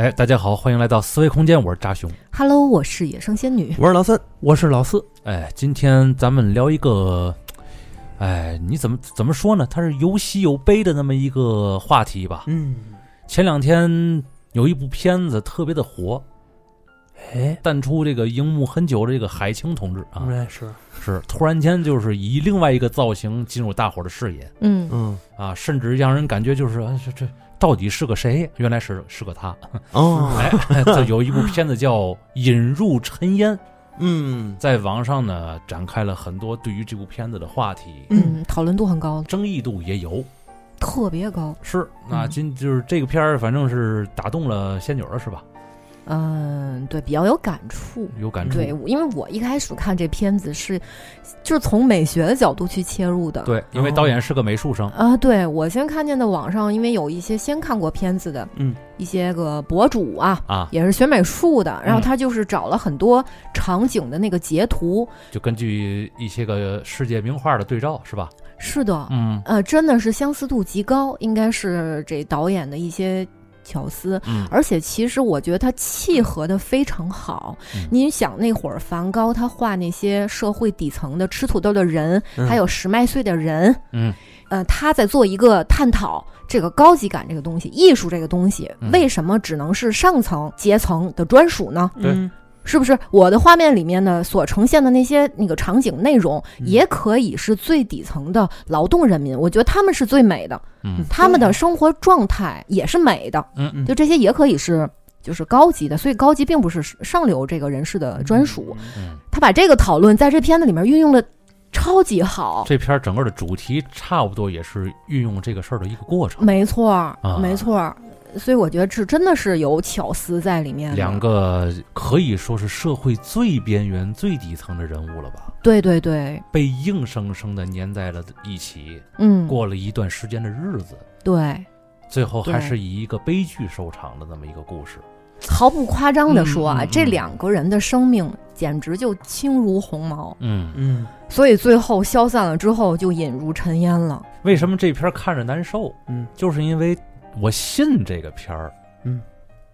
哎，大家好，欢迎来到思维空间，我是扎熊。Hello，我是野生仙女。我是老三，我是老四，哎，今天咱们聊一个，哎，你怎么怎么说呢？它是有喜有悲的那么一个话题吧。嗯，前两天有一部片子特别的火，哎，淡出这个荧幕很久的这个海清同志啊，哎是，是突然间就是以另外一个造型进入大伙儿的视野。嗯，嗯，啊，甚至让人感觉就是啊这这到底是个谁？原来是是个他。哦，哎，这有一部片子叫《引入尘烟》。嗯，在网上呢展开了很多对于这部片子的话题，嗯，讨论度很高，争议度也有。特别高。是，那嗯今就是这个片儿，反正是打动了仙女了是吧？嗯，对，比较有感触。有感触。对，因为我一开始看这片子是，就是从美学的角度去切入的。对，因为导演是个美术生，啊，对我先看见的网上，因为有一些先看过片子的，嗯，一些个博主啊，啊，也是学美术的，然后嗯他就是找了很多场景的那个截图。就根据一些个世界名画的对照是吧？是的，嗯呃，真的是相似度极高，应该是这导演的一些巧思。嗯而且其实我觉得他契合的非常好。嗯您想那会儿梵高他画那些社会底层的吃土豆的人，嗯还有十麦穗的人，嗯呃，他在做一个探讨这个高级感这个东西，艺术这个东西嗯为什么只能是上层阶层的专属呢？对嗯是不是我的画面里面呢所呈现的那些那个场景内容，嗯也可以是最底层的劳动人民？我觉得他们是最美的，嗯他们的生活状态也是美的。嗯嗯就这些也可以是就是高级的，所以高级并不是上流这个人士的专属。嗯，他把这个讨论在这片子里面运用的超级好，这片儿整个的主题差不多也是运用这个事儿的一个过程。没错儿，啊没错儿。所以我觉得这真的是有巧思在里面。两个可以说是社会最边缘、最底层的人物了吧，对对对，被硬生生的粘在了一起，嗯，过了一段时间的日子，对，最后还是以一个悲剧收场的那么一个故事。毫不夸张的说啊，嗯嗯嗯。这两个人的生命简直就轻如鸿毛，嗯，嗯。所以最后消散了之后就隐入尘烟了。为什么这片儿看着难受？嗯，就是因为我信这个片儿。嗯，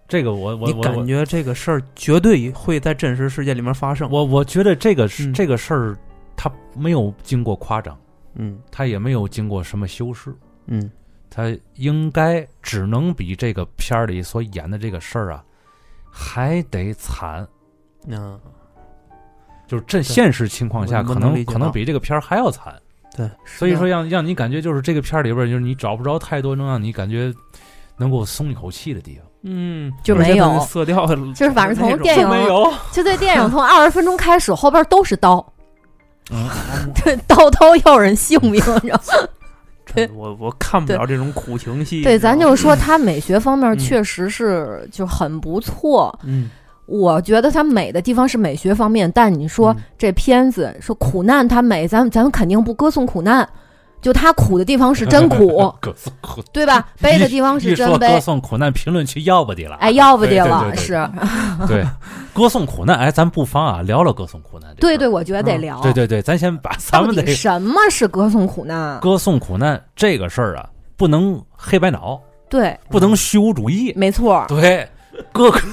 这个我我你我感觉这个事儿绝对会在真实世界里面发生？我我觉得这个是、嗯。这个事儿，它没有经过夸张，嗯。它也没有经过什么修饰，嗯。它应该只能比这个片儿里所演的这个事儿啊，还得惨。嗯，就是这现实情况下，可能可能比这个片儿还要惨。对，所以说让让你感觉就是这个片儿里边，就是你找不着太多能让你感觉能够松一口气的地方。嗯，就没有色调，就是反正从电影没有，就这电影从二十分钟开始，后边都是刀，嗯，对，刀刀要人性命，你知道吗？我我看不了这种苦情戏。对，咱就就说他美学方面嗯确实是就很不错。嗯我觉得它美的地方是美学方面，但你说嗯这片子说苦难它美，咱咱们肯定不歌颂苦难，就他苦的地方是真 苦，对吧？悲的地方是真悲歌颂苦难，评论区要不得了。哎，要不得了，是对，歌颂苦难，哎，咱不妨啊聊聊歌颂苦难。对对，我觉得得嗯聊，对对对，咱先把咱们得到底什么是歌颂苦难？歌颂苦难这个事儿啊，不能黑白脑，对，不能虚无主义。没错，对，哥哥，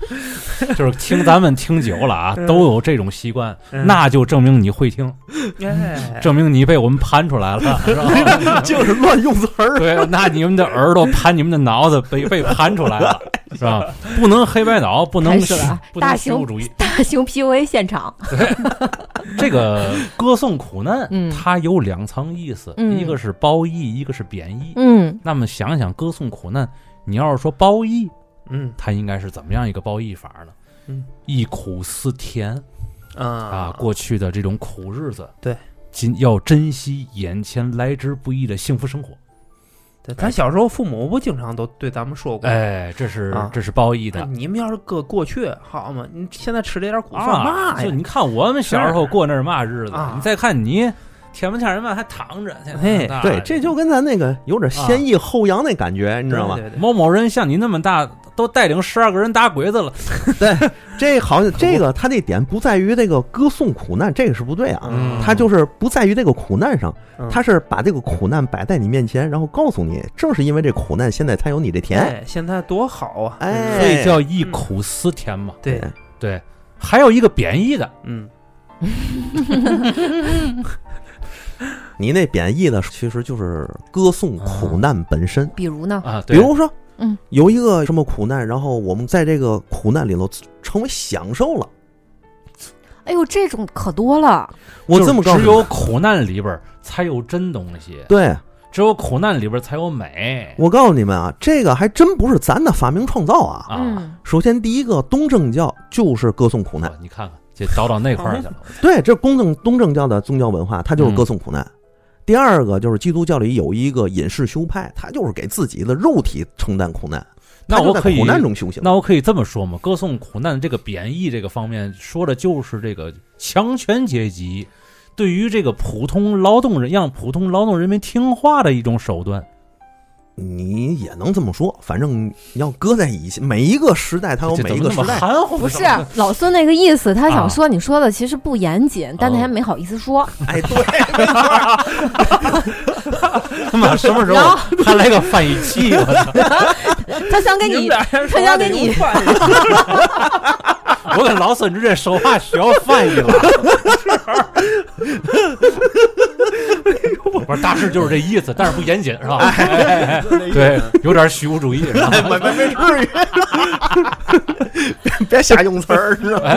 就是听咱们听久了啊，嗯都有这种习惯，嗯那就证明你会听，哎，证明你被我们盘出来了，是吧？就是乱用词儿。对，那你们的耳朵盘你们的脑子被被盘出来了，是吧？不能黑白脑，不能大型虚无主义。大型 PUA 现场，这个歌颂苦难，嗯它有两层意思，嗯一个是褒义，一个是贬义。嗯那么想想歌颂苦难，你要是说褒义，嗯它应该是怎么样一个褒义法呢？嗯，忆苦思甜啊啊，过去的这种苦日子，对，今要珍惜眼前来之不易的幸福生活。对咱小时候父母不经常都对咱们说过，哎，这是啊这是褒义哎的。你们要是搁过去好嘛，你现在吃这点苦算啊，嘛呀？就你看我们小时候过那是嘛日子，啊你再看你天不天人嘛还躺着，天嘿对，这就跟咱那个有点先抑后扬那感觉，你知道吗？对对对某某人像你那么大都带领十二个人打鬼子了。对，这好像 这个他这点不在于这个歌颂苦难，这个是不对啊。嗯他就是不在于这个苦难上，嗯他是把这个苦难摆在你面前，然后告诉你，正是因为这苦难，现在才有你的甜。哎，现在多好啊！哎，所以叫忆苦思甜嘛。对，对，还有一个贬义的，嗯，你那贬义的其实就是歌颂苦难本身。比如呢？啊，对比如说，嗯，有一个什么苦难，然后我们在这个苦难里头成为享受了。哎呦，这种可多了。我这么告诉你，只有苦难里边儿才有真东西，对只有苦难里边儿才有美我告诉你们啊，这个还真不是咱的发明创造啊。啊。嗯，首先，第一个东正教就是歌颂苦难哇，你看看，这倒到那块儿去了。对，这公正东正教的宗教文化，它就是歌颂苦难。第二个就是基督教里有一个隐士修派，他就是给自己的肉体承担苦难，那我可以苦难中修行。那我可以这么说吗？歌颂苦难这个贬义这个方面，说的就是这个强权阶级对于这个普通劳动人让普通劳动人民听话的一种手段。你也能这么说，反正你要搁在以前，每一个时代它有每一个时代。含糊？不是 老孙那个意思，他啊想说你说的其实不严谨，但他哦还没好意思说。哎，对，他 妈什么时候后 还来个翻译器？我操！他想给你，他想给你，我跟老孙之间说话需要翻译了。不是，大致就是这意思，但是不严谨，是吧？哎哎哎对，有点虚无主义，是吧？没没没至于，别瞎用词儿，知道吗？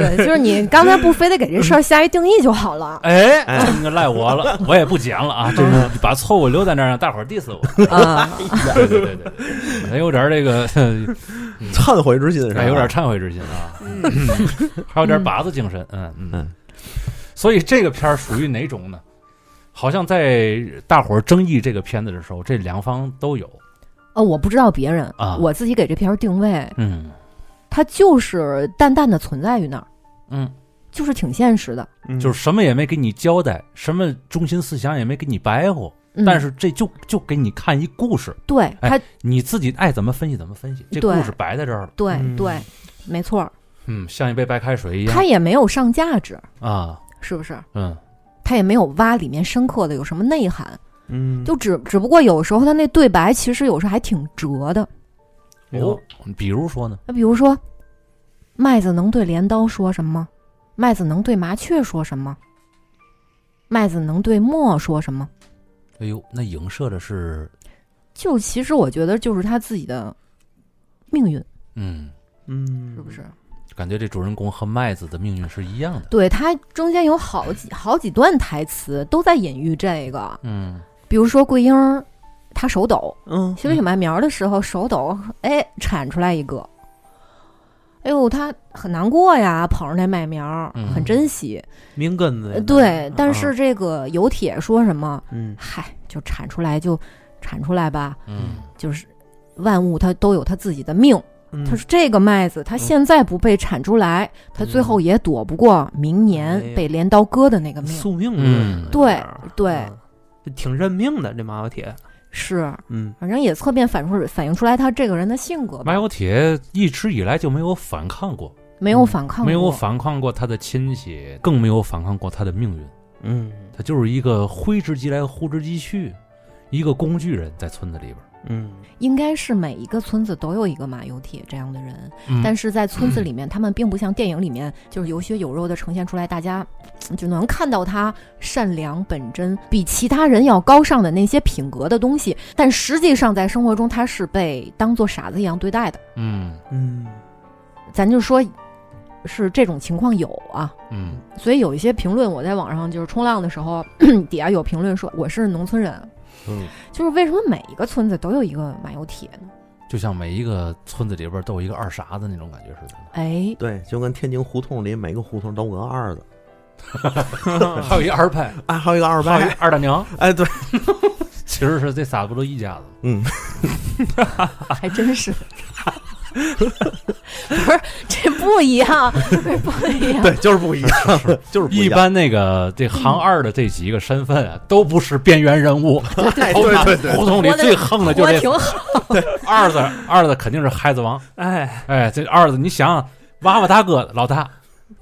对，就是你刚才不非得给这事儿下一定义就好了 哎，哎这个赖我了，我也不讲了啊，就是把错误留在那儿，让大伙儿 diss 我。啊。对对对对，还有点这个，忏悔之心是吧？还有点忏悔之心啊，还有点靶子精神，嗯嗯嗯。所以这个片儿属于哪种呢？好像在大伙儿争议这个片子的时候，这两方都有。呃，我不知道别人啊我自己给这片儿定位，嗯它就是淡淡的存在于那儿，嗯，就是挺现实的。就是什么也没给你交代，什么中心思想也没给你白活，嗯、但是这就就给你看一故事，对哎他，你自己爱怎么分析怎么分析，这对。故事摆在这儿了。对嗯。对，没错儿，嗯，像一杯白开水一样。他也没有上价值，啊，是不是？嗯。他也没有挖里面深刻的有什么内涵，嗯，就只只不过有时候他那对白其实有时候还挺折的。哦，比如说呢？那比如说，麦子能对镰刀说什么？麦子能对麻雀说什么？麦子能对墨说什么？哎呦，那影射的是，就其实我觉得就是他自己的命运，嗯，嗯，是不是？感觉这主人公和麦子的命运是一样的。对他中间有好几好几段台词都在隐喻这个，嗯比如说桂英儿她手抖，嗯，洗了小麦苗的时候手抖，哎，产出来一个，哎呦，他很难过呀，捧着那麦苗，嗯。很珍惜。命根子呃，对，但啊是这个有铁说什么？嗯。嗨，就产出来就产出来吧，嗯。就是万物它都有它自己的命。嗯。他说这个麦子，它现在不被产出来，它最后也躲不过明年哎被镰刀割的那个命。宿命嗯。论对对。嗯。挺认命的这马小铁，是，嗯。反正也侧面反出反映出来他这个人的性格吧。马，有铁一直以来就没有反抗过，没有反抗过，没有反抗过他的亲戚，更没有反抗过他的命运。嗯。他就是一个挥之即来，呼之即去，一个工具人在村子里边儿。嗯应该是每一个村子都有一个马有铁这样的人，嗯但是在村子里面，他们并不像电影里面就是有血有肉的呈现出来，大家嗯 就能看到他善良本真，比其他人要高尚的那些品格的东西。但实际上在生活中，他是被当做傻子一样对待的。嗯嗯咱就说，是这种情况有啊。嗯所以有一些评论，我在网上就是冲浪的时候，底下有评论说我是农村人，嗯，就是为什么每一个村子都有一个马油铁呢？就像每一个村子里边都有一个二傻子那种感觉似的。哎，对，就跟天津胡同里每个胡同都有个二的，还有一二派，啊，还有一个二还有一白，二大娘，哎，对，其实是这仨不都一家子？嗯，还真是。不是这不一样，不一样。对，就是不一样，就是。一般那个这行二的这几个身份啊，都不是边缘人物。对对对对，胡同里最横的就这我挺好，二子，二子肯定是孩子王。哎，哎，这二子，你想，娃娃大哥老大，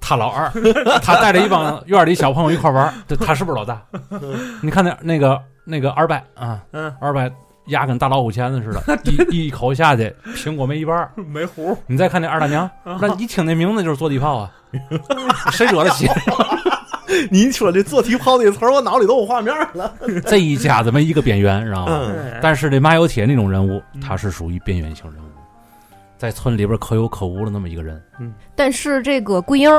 他老二，他带着一帮院里小朋友一块玩他是不是老大？你看那那个那个二伯啊，嗯，二伯牙跟大老虎钳子似的，一一口下去，苹果没一半儿。没胡，你再看那二大娘，那一听那名字就是坐地炮啊，谁惹得起？你一说这做题泡那词儿，我脑里都有画面了。这一家子没一个边缘，知道吗？但是这马有铁那种人物，嗯他是属于边缘性人物，在村里边可有可无的那么一个人。嗯但是这个桂英，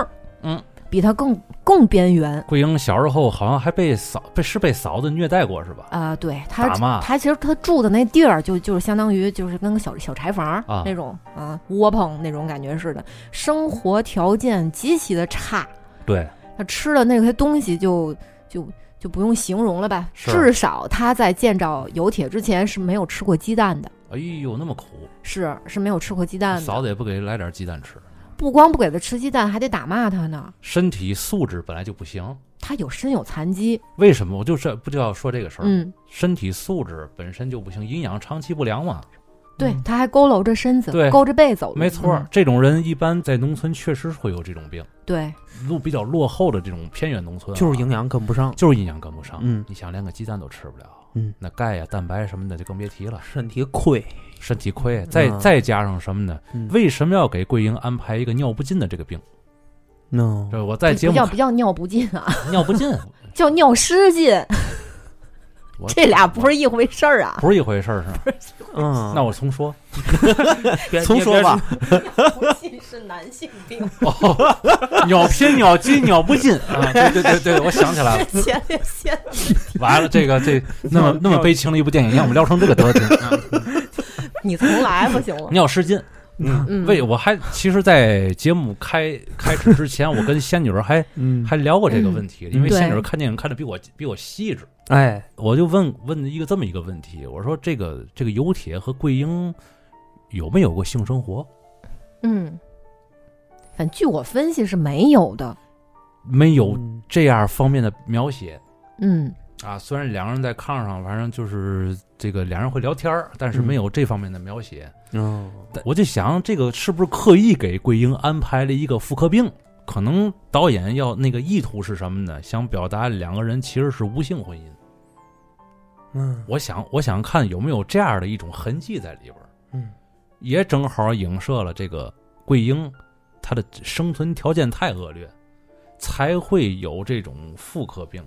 嗯，比他更更边缘。桂英小时候好像还被嫂被是被嫂子虐待过是吧？啊、对他打骂。他其实他住的那地儿就就是相当于就是跟个小小柴房、啊那种啊窝棚那种感觉似的，生活条件极其的差，对，他吃的那些东西就就就不用形容了吧，至少他在见着有铁之前是没有吃过鸡蛋的，哎呦那么苦，是是没有吃过鸡蛋的，嫂子也不给来点鸡蛋吃，不光不给他吃鸡蛋，还得打骂他呢。身体素质本来就不行。他有身有残疾，为什么？我就是不就要说这个事儿？嗯，身体素质本身就不行，营养长期不良嘛。对，他还佝偻着身子，对勾着背走路，没错，嗯这种人一般在农村确实会有这种病，对，路比较落后的这种偏远农村、啊，就是营养跟不上，就是营养跟不上。嗯你想连个鸡蛋都吃不了，嗯，那钙呀、蛋白什么的就更别提了，身体亏，身体亏。再、嗯。再加上什么呢？嗯。为什么要给桂英安排一个尿不尽的这个病？，no，这我在节目不叫不叫尿不尽啊，尿不尽。叫尿失禁，我这俩不是一回事儿啊。不是一回事儿，是吧？嗯，那我重说，重说吧，不尽是男性病，哦，尿频、尿急、尿不尽啊！对对对对，我想起来了。前列腺完了，这个这那么 那么悲情的一部电影，让我们聊成这个德行啊！你重来不行吗？尿失禁，嗯。嗯，为我还其实，在节目开开始之前，我跟仙女儿还 嗯，还聊过这个问题，因为仙女儿看电影看的比我比我细致，哎，我就问问一个这么一个问题，我说这个这个有铁和桂英有没有过性生活？嗯，反正据我分析是没有的。没有嗯。这样方面的描写。嗯啊。虽然两个人在炕上，反正就是这个两人会聊天儿，但是嗯没有这方面的描写。嗯，但我就想，这个是不是刻意给桂英安排了一个妇科病？可能导演要那个意图是什么呢？想表达两个人其实是无性婚姻。嗯我想，我想看有没有这样的一种痕迹在里边，嗯也正好影射了这个桂英，她的生存条件太恶劣，才会有这种妇科病。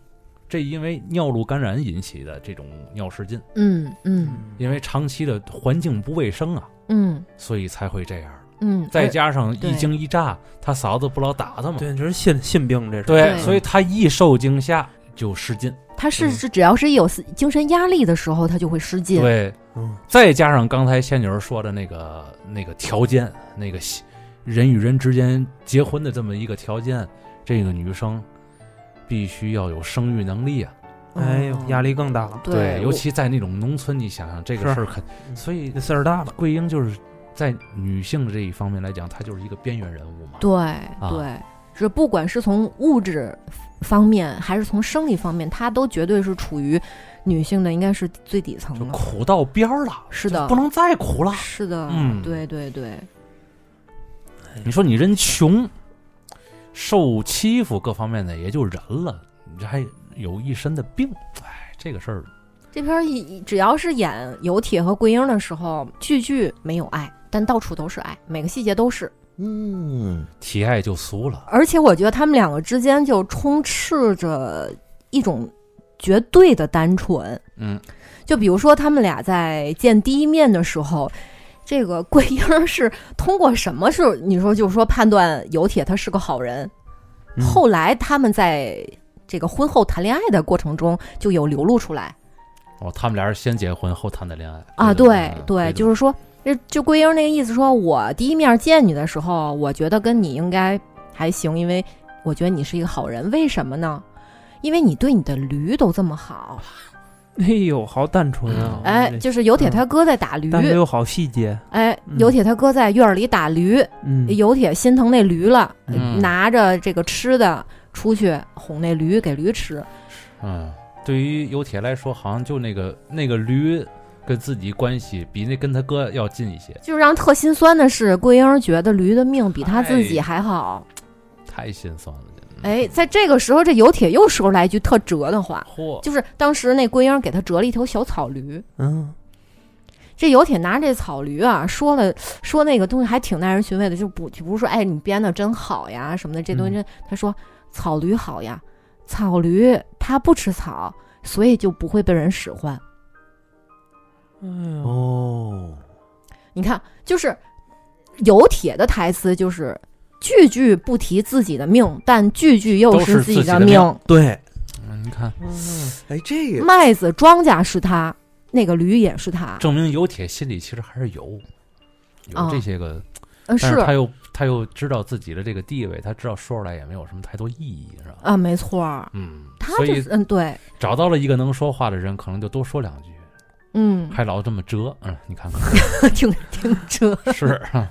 这因为尿路感染引起的这种尿失禁，嗯嗯因为长期的环境不卫生啊，嗯所以才会这样。嗯，再加上一惊一乍，他嫂子不老打他吗？对，就是性性病，这是对，所以他一受惊吓就失禁。他是嗯是只要是一有精神压力的时候，他就会失禁。对，嗯再加上刚才仙女儿说的那个那个条件，那个人与人之间结婚的这么一个条件，这个女生必须要有生育能力啊。哎呦，压力更大了，对，尤其在那种农村，你想想这个事儿肯，所以这事儿大了，桂英就是在女性这一方面来讲，她就是一个边缘人物嘛。对啊。对，是不管是从物质方面还是从生理方面，她都绝对是处于女性的应该是最底层的。苦到边儿了，是的。不能再苦了。是的，嗯。对对对，你说你人穷，受欺负各方面的也就忍了，你这还有一身的病，哎，这个事儿这片儿一只要是演有铁和桂英的时候，句句没有爱，但到处都是爱，每个细节都是。嗯，提爱就俗了。而且我觉得他们两个之间就充斥着一种绝对的单纯。嗯，就比如说他们俩在见第一面的时候，这个桂英是通过什么是你说就是说判断有铁他是个好人？嗯。后来他们在这个婚后谈恋爱的过程中就有流露出来。哦，他们俩是先结婚后谈的恋爱。啊，对对对，就是是说，就就桂英那个意思说，我第一面见你的时候，我觉得跟你应该还行，因为我觉得你是一个好人，为什么呢？因为你对你的驴都这么好，哎呦，好单纯啊！哎，就是有铁他哥在打驴，但是有好细节，哎，嗯。有铁他哥在院儿里打驴，嗯，有铁心疼那驴了，嗯。拿着这个吃的出去哄那驴给驴吃。嗯，对于有铁来说，好像就那个那个驴跟自己关系比那跟他哥要近一些，就让特心酸的是，桂英觉得驴的命比他自己哎。还好。太心酸了。哎，在这个时候，这有铁又说出来一句特折的话，就是当时那桂英给他折了一头小草驴。嗯，这有铁拿这草驴啊，说了说那个东西还挺耐人寻味的，就不就不是说哎你编的真好呀什么的，这东西真、他说草驴好呀，草驴它不吃草，所以就不会被人使唤。哎呦，哦，你看，就是有铁的台词，就是句句不提自己的命，但句句又是自己的命。对，嗯，你看，嗯。哎，这个麦子庄稼是他，那个驴也是他。证明有铁心里其实还是有有啊。这些个，嗯，但是他是又他又知道自己的这个地位，他知道说出来也没有什么太多意义，是吧？啊，没错儿，嗯，他所以就是嗯，对，找到了一个能说话的人，可能就多说两句，嗯，还老这么折，嗯，你看看，挺挺折。是，啊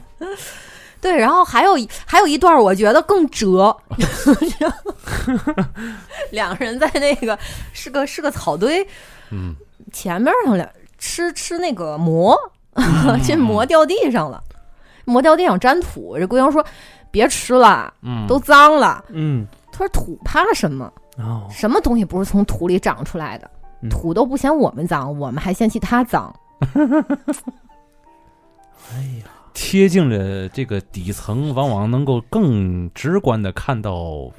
对，然后还有一还有一段，我觉得更折，两个人在那个是个是个草堆嗯，前面上俩吃吃那个馍，嗯这馍掉地上了，馍掉地上沾土。这姑娘说：“别吃了，嗯，都脏了。嗯，”他说：“土怕什么？哦，什么东西不是从土里长出来的？嗯土都不嫌我们脏，我们还嫌弃它脏。哎呀，贴近了这个底层，往往能够更直观的看到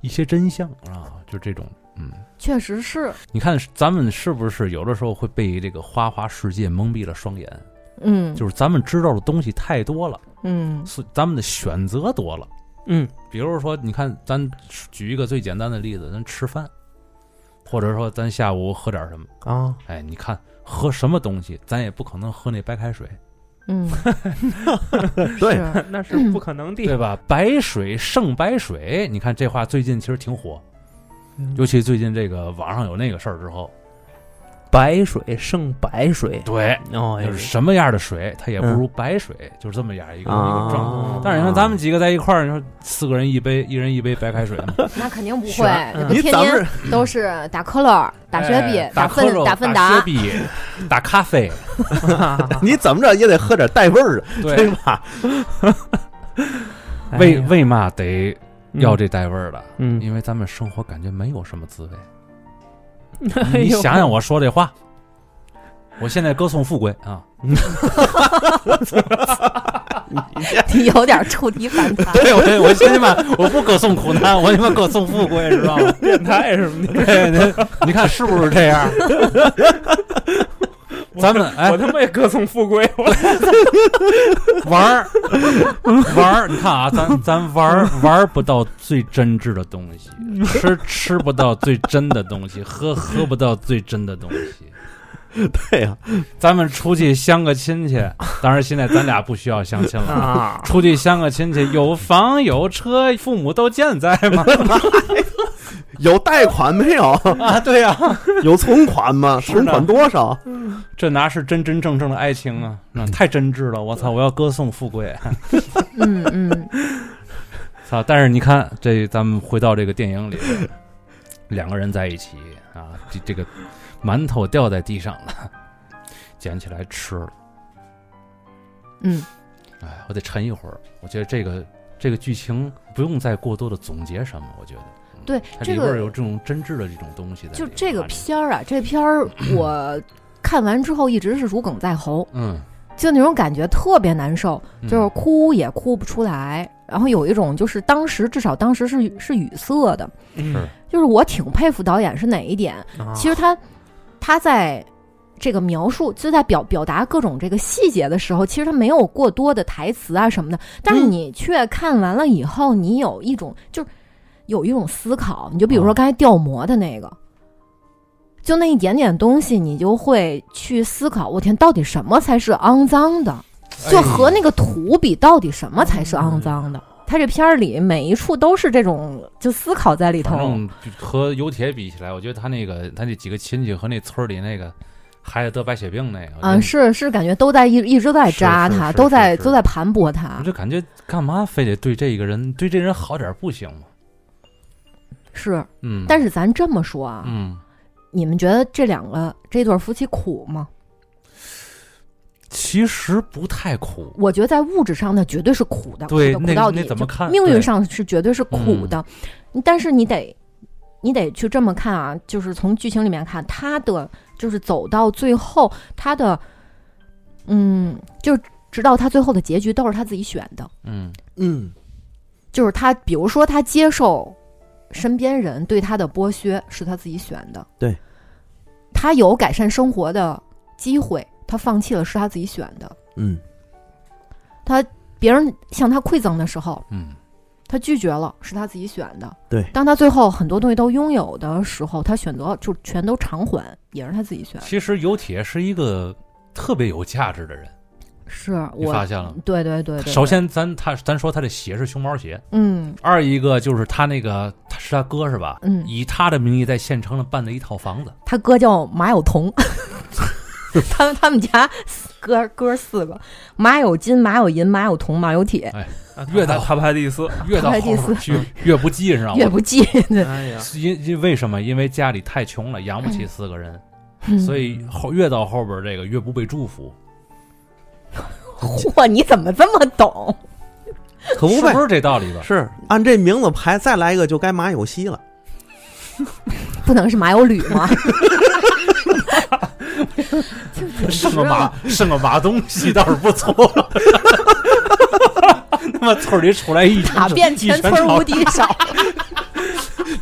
一些真相啊，就这种，嗯。”确实是，你看，咱们是不是有的时候会被这个花花世界蒙蔽了双眼？嗯，就是咱们知道的东西太多了，嗯。是咱们的选择多了。嗯，比如说，你看，咱举一个最简单的例子，咱吃饭，或者说咱下午喝点什么，啊，哎，你看喝什么东西，咱也不可能喝那白开水，嗯，对。那是不可能的，对吧？白水胜白水，你看这话最近其实挺火，嗯。尤其最近这个网上有那个事儿之后，白水胜白水，对，就是什么样的水，它也不如白水，就是这么样一个、一个状态。哦但是你看咱们几个在一块儿，你说四个人一杯，一人一杯白开水，那肯定不会你，天天都是打可乐、打雪碧哎、打、芬打芬达，打雪碧、打咖啡，你怎么着也得喝点带味儿的，对。对，吧？哎为为嘛得要这带味儿的？嗯，因为咱们生活感觉没有什么滋味。你想想我说这话，我现在歌颂富贵啊，你有点触底反弹。对我我现在嘛，我不歌颂苦难，我他妈歌颂富贵，知道吗？变态什么的，对，你你看是不是这样？咱们哎我他妈也歌颂富贵，我 玩儿玩儿，你看啊，咱咱玩儿玩儿不到最真挚的东西，吃吃不到最真的东西，喝喝不到最真的东西。对呀，咱们出去相个亲戚，当然现在咱俩不需要相亲了。啊，出去相个亲戚，有房有车，父母都健在吗？有贷款没有？啊，对呀、有存款吗？存款多少？这哪是真真正正的爱情啊？那太真挚了！我操，我要歌颂富贵。嗯嗯，操！但是你看，这咱们回到这个电影里，两个人在一起啊，这这个馒头掉在地上了，捡起来吃了。嗯，哎，我得沉一会儿。我觉得这个这个剧情不用再过多的总结什么，我觉得。嗯对它这个里边有这种真挚的这种东西的。就这个片儿啊，这片儿我看完之后一直是如鲠在喉，嗯，就那种感觉特别难受，嗯就是哭也哭不出来，然后有一种就是当时至少当时是是语塞的，嗯就是我挺佩服导演是哪一点，啊其实他他在这个描述，就在表表达各种这个细节的时候，其实他没有过多的台词啊什么的，但是嗯你却看完了以后，你有一种就是有一种思考，你就比如说啊刚才掉膜的那个。就那一点点东西，你就会去思考，我天，到底什么才是肮脏的？就和那个土比，到底什么才是肮脏的？他这片儿里每一处都是这种就思考在里头。反正和油铁比起来，我觉得他那个他那几个亲戚和那村里那个孩子得白血病那个，我啊，是是感觉都在一一直在扎他，是是是都在是都在盘剥他我。就感觉干嘛非得对这个人对这人好点儿不行吗？是，嗯，但是咱这么说啊，嗯，你们觉得这两个这对夫妻苦吗？其实不太苦，我觉得在物质上那绝对是苦的，对那苦苦到底。怎么看？命运上是绝对是苦的，但是你得你得去这么看啊，就是从剧情里面看，他的就是走到最后，他的嗯，就直到他最后的结局都是他自己选的，嗯。嗯。就是他比如说他接受身边人对他的剥削是他自己选的，对，他有改善生活的机会，他放弃了是他自己选的。嗯他别人向他馈赠的时候，嗯，他拒绝了，是他自己选的。对当他最后很多东西都拥有的时候，他选择就全都偿还，也是他自己选的。其实尤铁是一个特别有价值的人，是我发现了？对对对对，首先咱他咱说他的鞋是熊猫鞋，嗯二一个就是他那个他是他哥是吧？嗯，以他的名义在县城里办了一套房子，他哥叫马有同，他们他们家哥哥四个，马有金、马有银、马有铜、马有铁，哎越到他排第四，越到第四边去越不记，知道吗？越不记。哎呀，因因为什么？因为家里太穷了，养不起四个人，嗯所以后越到后边这个越不被祝福，嚯，你怎么这么懂？可不呗是不，是这道理吧？是按这名字排，再来一个就该马有希了。不能是马有吕吗？生个马生个马东西倒是不错。他妈村里出来一打遍全村无敌手。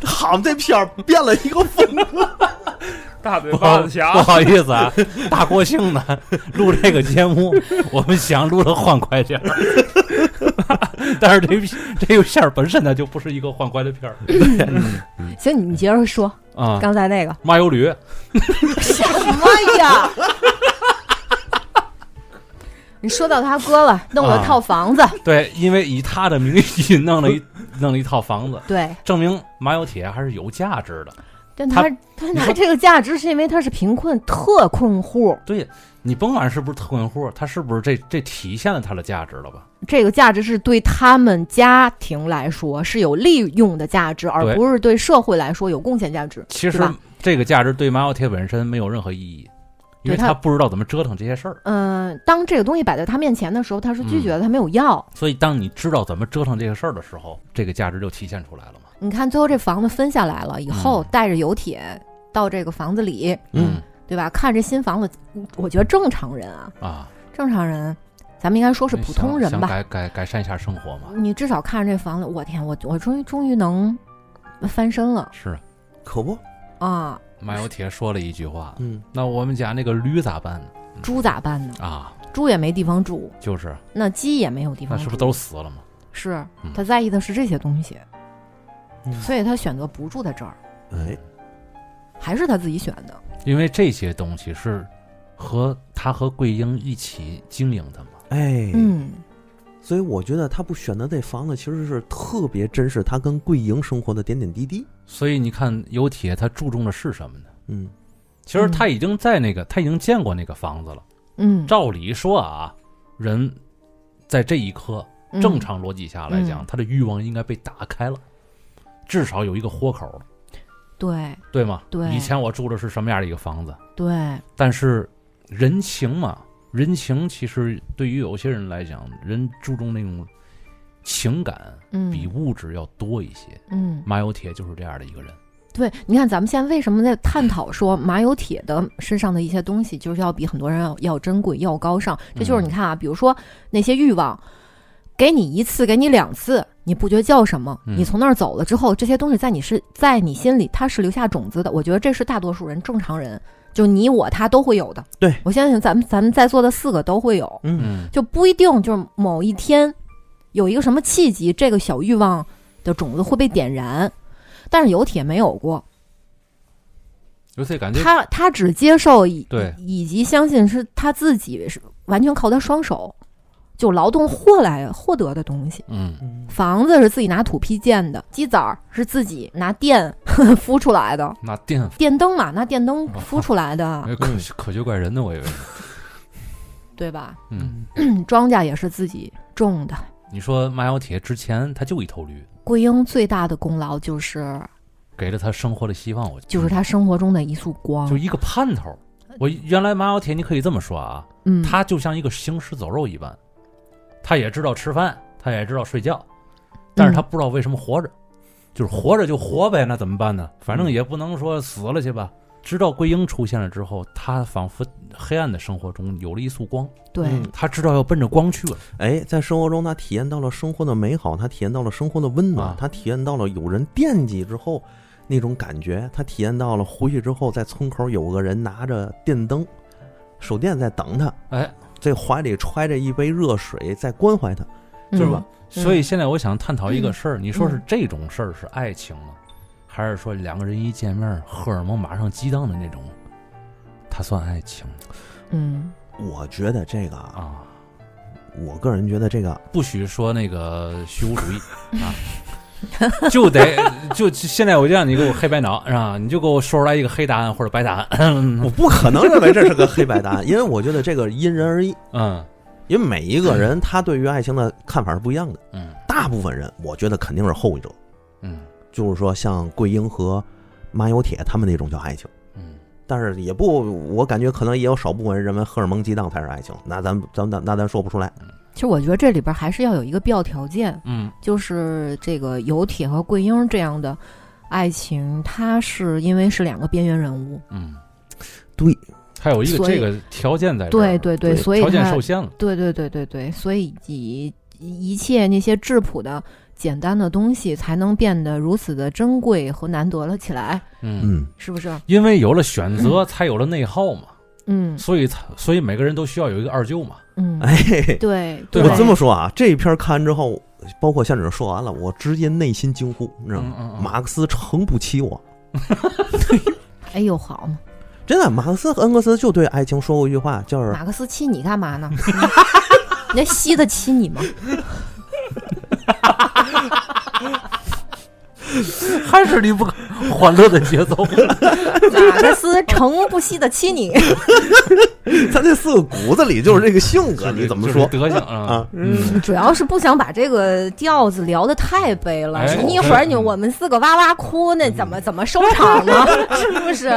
好，这片儿变了一个风格。大嘴巴子侠，好意思啊，大国庆呢录这个节目，我们想录的欢快点儿，但是这这个片儿本身呢就不是一个欢快的片儿行，你接着说啊。刚才那个马有驴，什么呀？你说到他哥了，弄了啊套房子，对，因为以他的名义弄了一弄了一套房子，对，证明马有铁还是有价值的。但他他拿这个价值是因为他是贫困特困户，对你甭管是不是特困户，他是不是这这体现了他的价值了吧？这个价值是对他们家庭来说是有利用的价值，而不是对社会来说有贡献价值。其实这个价值对马有铁本身没有任何意义，因为他他不知道怎么折腾这些事儿。嗯、当这个东西摆在他面前的时候，他是拒绝的，他没有要。所以，当你知道怎么折腾这个事儿的时候，这个价值就体现出来了嘛。你看，最后这房子分下来了以后，嗯带着油铁到这个房子里，嗯对吧？看这新房子，我觉得正常人啊，啊，正常人，咱们应该说是普通人吧。想改改改善一下生活嘛。你至少看着这房子，我天，我我终于终于能翻身了是，可不，啊！马有铁说了一句话：“嗯，那我们家那个驴咋办呢猪咋办呢？啊？猪也没地方住，就是，那鸡也没有地方住，那是不是都死了吗？是嗯他在意的是这些东西，嗯所以他选择不住在这儿，哎，还是他自己选的。因为这些东西是和他和桂英一起经营的嘛。哎，嗯，所以我觉得他不选择这房子，其实是特别珍视他跟桂英生活的点点滴滴。所以你看，有铁他注重的是什么呢？嗯，其实他已经在那个，他已经见过那个房子了。嗯，照理说啊，人在这一刻嗯正常逻辑下来讲，嗯他的欲望应该被打开了，至少有一个豁口，对对吗？对以前我住的是什么样的一个房子？对，但是人情嘛，人情其实对于有些人来讲，人注重那种情感嗯，比物质要多一些。嗯，马有铁就是这样的一个人。对，你看咱们现在为什么在探讨说马有铁的身上的一些东西，就是要比很多人要要珍贵、要高尚。这就是嗯你看啊，比如说那些欲望，给你一次，给你两次，你不觉得叫什么？嗯你从那儿走了之后，这些东西在你是在你心里，它是留下种子的。我觉得这是大多数人、正常人，就你我他都会有的。对。我相信咱们咱们在座的四个都会有，就不一定就是某一天有一个什么契机，这个小欲望的种子会被点燃。但是有铁没有过，有些感觉。他他只接受以对。以及相信是他自己是完全靠他双手，就劳动获来获得的东西。嗯嗯房子是自己拿土坯建的，鸡仔儿是自己拿电 孵出来的，拿电电灯嘛，拿电灯孵出来的，科科学怪人呢，我以为。对吧？嗯，庄稼也是自己种的。你说马小铁之前他就一头驴，桂英最大的功劳就是给了他生活的希望，我就是他生活中的一束光就。一个盼头。我原来马小铁，你可以这么说啊，嗯，他就像一个行尸走肉一般，他也知道吃饭，他也知道睡觉，但是他不知道为什么活着，就是活着就活呗，那怎么办呢？反正也不能说死了去吧。直到桂英出现了之后，他仿佛黑暗的生活中有了一束光，对，嗯他知道要奔着光去了。哎，在生活中他体验到了生活的美好，他体验到了生活的温暖，啊他体验到了有人惦记之后那种感觉，他体验到了回去之后在村口有个人拿着电灯、手电在等他，哎，这怀里揣着一杯热水在关怀他，是吧？嗯所以现在我想探讨一个事儿，你说是这种事儿是爱情吗？还是说两个人一见面荷尔蒙马上激荡的那种，它算爱情嗯，我觉得这个啊，啊？我个人觉得这个不许说那个虚无主义 啊，就得就现在我就让你给我黑白脑是吧？你就给我说出来一个黑答案或者白答案。我不可能认为这是个黑白答案，因为我觉得这个因人而异，嗯因为每一个人他对于爱情的看法是不一样的。嗯大部分人，我觉得肯定是后者，嗯就是说像桂英和马有铁他们那种叫爱情。嗯，但是也不，我感觉可能也有少部分人认为荷尔蒙激荡才是爱情，那咱咱咱那咱说不出来。其实我觉得这里边还是要有一个必要条件，嗯就是这个游铁和桂英这样的爱情，它是因为是两个边缘人物，嗯，对，还有一个这个条件在这儿，对对对，所以条件受限了。对对对对对，所以以一切那些质朴的、简单的东西，才能变得如此的珍贵和难得了起来，嗯，嗯，是不是？因为有了选择，才有了内耗嘛，嗯所以才所以每个人都需要有一个二舅嘛。嗯，哎，对对我这么说啊，这一篇看完之后，包括像你说完了，我直接内心惊呼，你知道吗？嗯嗯嗯马克思撑不起我，哎呦好嘛，真的，马克思和恩格斯就对爱情说过一句话，就是马克思亲你干嘛呢？人家吸得起你吗？还是离不开欢乐的节奏。马克思诚不吸得起你。他这四个骨子里就是这个性格，你怎么说德行啊啊？？嗯，主要是不想把这个调子聊得太悲了，一会儿你嗯我们四个哇哇哭，那怎么怎么收场呢？是不是？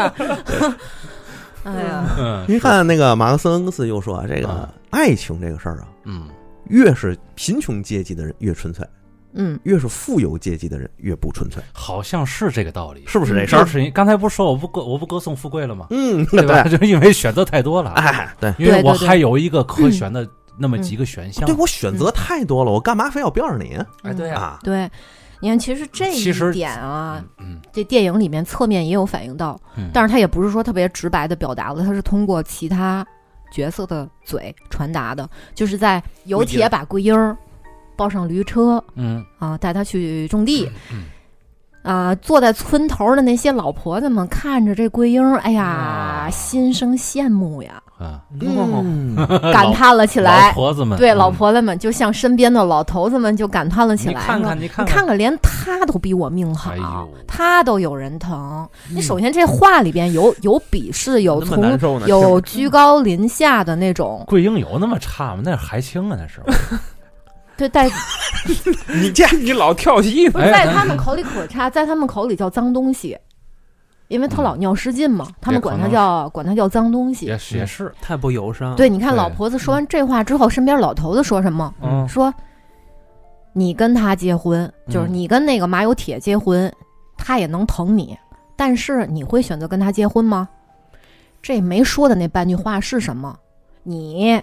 哎呀，嗯，你看那个马克思恩格斯又说啊，这个啊爱情这个事儿啊，嗯，越是贫穷阶级的人越纯粹，嗯，越是富有阶级的人越不纯粹，好像是这个道理。是不是这事儿？就是你刚才不是说我不歌我不歌颂富贵了吗？嗯，对吧？就因为选择太多了，哎，对。因为我还有一个可选的那么几个选项对。我选择太多了，我干嘛非要标上你哎，对呀，啊？对。你看，其实这一点啊，嗯这电影里面侧面也有反映到，嗯，但是他也不是说特别直白的表达了，他是通过其他角色的嘴传达的，就是在有铁把桂英儿抱上驴车嗯。啊，带他去种地，嗯啊，坐在村头的那些老婆子们看着这桂英，哎呀，心生羡慕呀，啊，嗯，感叹了起老来。婆子们，对，嗯。老婆子们就像身边的老头子们就感叹了起来，你看看，你看你看看，连他都比我命好，哎他都有人疼。你首先这话里边有有鄙视，有从？有居高临下的那种，桂英有那么差吗？那是还清啊，那是。对，带 你这你老跳戏呢？哎在他们口里可差，在他们口里叫脏东西，因为他老尿失禁嘛，他们管他叫管他叫脏东西也。是也是，太不友善。对，你看老婆子说完这话之后，身边老头子说什么？嗯说你跟他结婚，就是嗯你跟那个马有铁结婚，他也能疼你，但是你会选择跟他结婚吗？这没说的那半句话是什么？你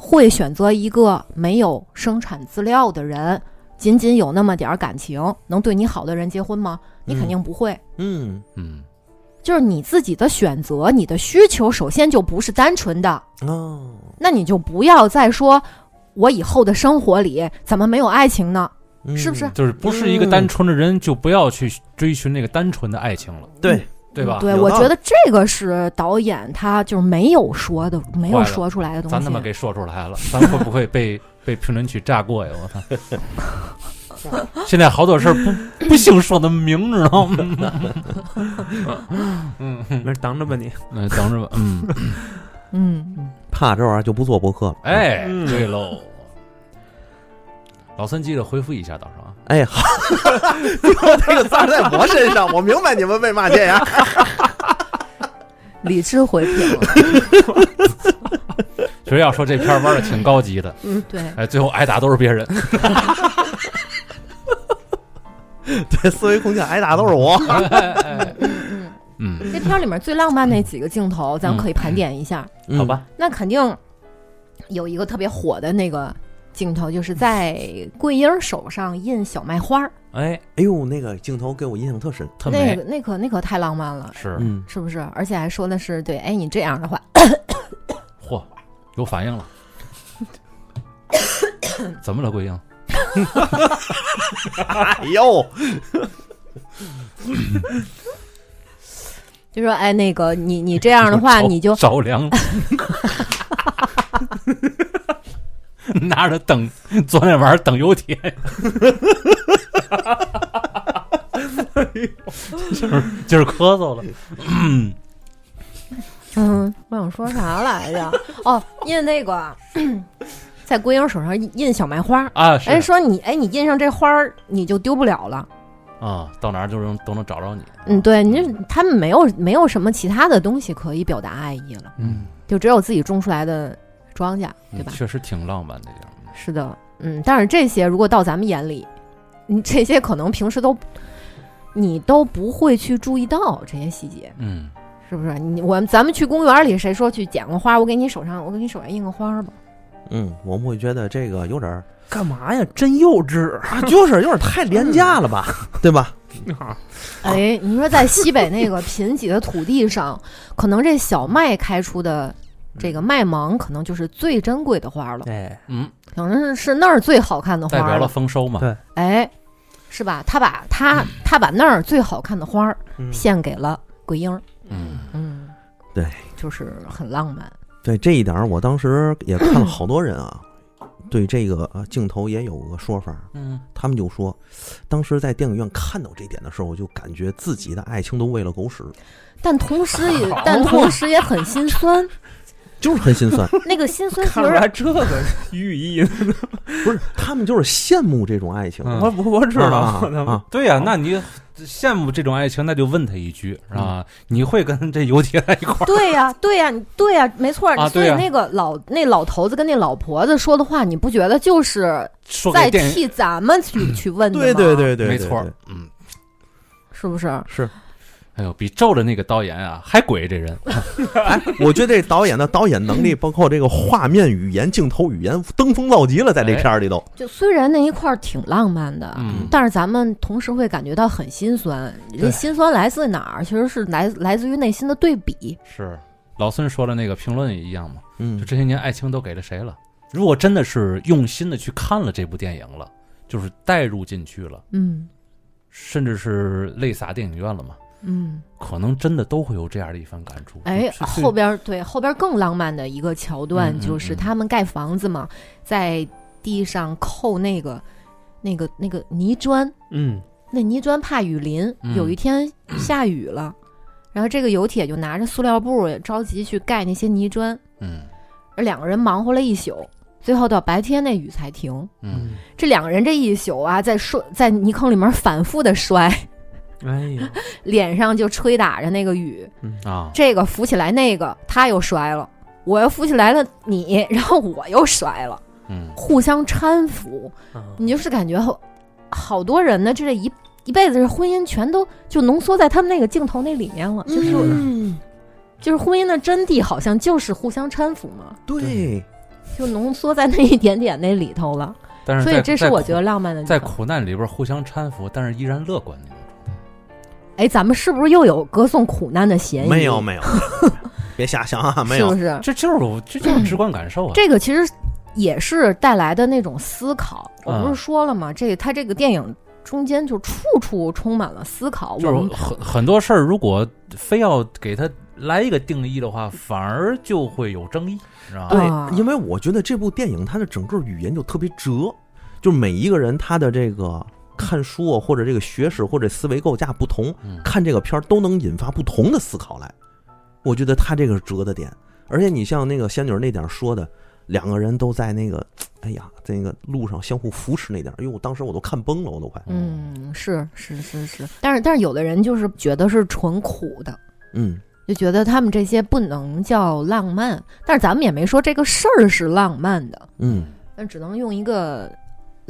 会选择一个没有生产资料的人，仅仅有那么点儿感情，能对你好的人结婚吗？你肯定不会。嗯。嗯。就是你自己的选择，你的需求首先就不是单纯的，哦，那你就不要再说我以后的生活里怎么没有爱情呢？嗯。是不是？就是不是一个单纯的人，就不要去追寻那个单纯的爱情了，对，对吧？对，我觉得这个是导演他就是没有说的，没有说出来的东西。咱他妈给说出来了，咱会不会被 被评论区炸过呀！我操！现在好多事儿不不兴说的明，知道吗？嗯嗯那等着吧你。嗯，等着吧。嗯，嗯，怕这玩意儿就不做博客了。哎，嗯对喽。老三记得回复一下，到时候啊。哎，好，这个砸在我身上，我明白你们为嘛这样。理智回评了，其实要说这片儿玩的挺高级的，对，哎，最后挨打都是别人。对，思维空间挨打都是我。哎嗯嗯，这片儿里面最浪漫那几个镜头，咱们可以盘点一下。好吧，那肯定有一个特别火的那个镜头，就是在桂英手上印小麦花儿，哎，哎呦，那个镜头给我印象特深。特美那个那可那可太浪漫了，是，嗯，是不是？而且还说的是对，哎，你这样的话，嚯，有反应了。怎么了，桂英？哎呦，就说哎，那个你你这样的话，你就着凉了。拿着灯，昨天晚上等油铁，就是就是咳嗽了。嗯，嗯，我想说啥来着？哦，印那个在桂英手上印印小麦花。啊，是哎，说你哎，你印上这花儿，你就丢不了了。啊，到哪儿都能都能找着你。嗯，对，你这他们没有没有什么其他的东西可以表达爱意了，嗯，就只有自己种出来的庄稼，对吧？确实挺浪漫的这样。是的，嗯，但是这些如果到咱们眼里，你这些可能平时都你都不会去注意到这些细节，嗯，是不是？你我们咱们去公园里，谁说去捡个花？我给你手上，我给你手上印个花吧。嗯，我们会觉得这个有点儿干嘛呀？真幼稚！啊，就是有点太廉价了吧，对吧？哎，你说在西北那个贫瘠的土地上，可能这小麦开出的这个麦芒，可能就是最珍贵的花了，哎，嗯，可能是是那儿最好看的花代表了了。丰收嘛。对哎，是吧？他把他他把那儿最好看的花献给了桂英，嗯，嗯，对，就是很浪漫。对这一点，我当时也看了好多人啊，对这个呃镜头也有个说法，嗯，他们就说，当时在电影院看到这点的时候，我就感觉自己的爱情都喂了狗屎，但同时也，但同时也很心酸。就是很心酸。那个心酸看其实 出来这个寓意，不是，他们就是羡慕这种爱情。嗯我我我知道，啊啊，对呀、那你羡慕这种爱情，那就问他一句，是吧？你会跟这油铁在一块儿？对呀、对呀、对呀、没错。所以啊对呀那个老那老头子跟那老婆子说的话，你不觉得就是在替咱们去去问的吗？对对对对，没错，嗯。是不是？是。哎呦，比咒的那个导演啊还鬼这人，哎，我觉得这导演的导演能力，包括这个画面语言、镜头语言，登峰造极了，在这片儿里头。就虽然那一块儿挺浪漫的，嗯但是咱们同时会感觉到很心酸。这心酸来自哪儿？其实是来来自于内心的对比。是老孙说的那个评论也一样嘛。嗯就嗯，这些年爱情都给了谁了？如果真的是用心的去看了这部电影了，就是带入进去了，嗯甚至是泪洒电影院了嘛，嗯，可能真的都会有这样的一番感触。哎，后边儿对后边儿更浪漫的一个桥段就是嗯。他们盖房子嘛，在地上扣那个那个那个泥砖，嗯，那泥砖怕雨淋，嗯。有一天下雨了，然后这个油铁就拿着塑料布着急去盖那些泥砖，嗯。而两个人忙活了一宿，最后到白天那雨才停。嗯，这两个人这一宿啊，在摔在泥坑里面反复的摔，哎呀，脸上就吹打着那个雨，啊，这个扶起来那个他又摔了，我又扶起来了你，然后我又摔了，嗯。互相搀扶，啊。你就是感觉好好多人呢，就这一一辈子这婚姻全都就浓缩在他们那个镜头那里面了，就是、嗯，就是婚姻的真谛，好像就是互相搀扶嘛，对，就浓缩在那一点点那里头了。但是所以这是我觉得浪漫的在。苦难里边互相搀扶，但是依然乐观那种。哎，咱们是不是又有歌颂苦难的嫌疑？没有，没有，别瞎想啊，没有是不。是？这就是我这就是直观感受啊。这个其实也是带来的那种思考。我不嗯是说了吗？这他这个电影中间就处处充满了思考。就是很很多事儿，如果非要给他来一个定义的话，反而就会有争议，是吧？对啊，因为我觉得这部电影它的整个语言就特别折，就是每一个人他的这个看书啊，或者这个学识或者思维构架不同，嗯。看这个片儿都能引发不同的思考来。我觉得他这个是折的点，而且你像那个仙女儿那点说的，两个人都在那个，哎呀，在那个路上相互扶持那点儿，哎呦，当时我都看崩了，我都快，嗯，是是是是，但是但是有的人就是觉得是纯苦的，嗯，就觉得他们这些不能叫浪漫，但是咱们也没说这个事儿是浪漫的，嗯，但只能用一个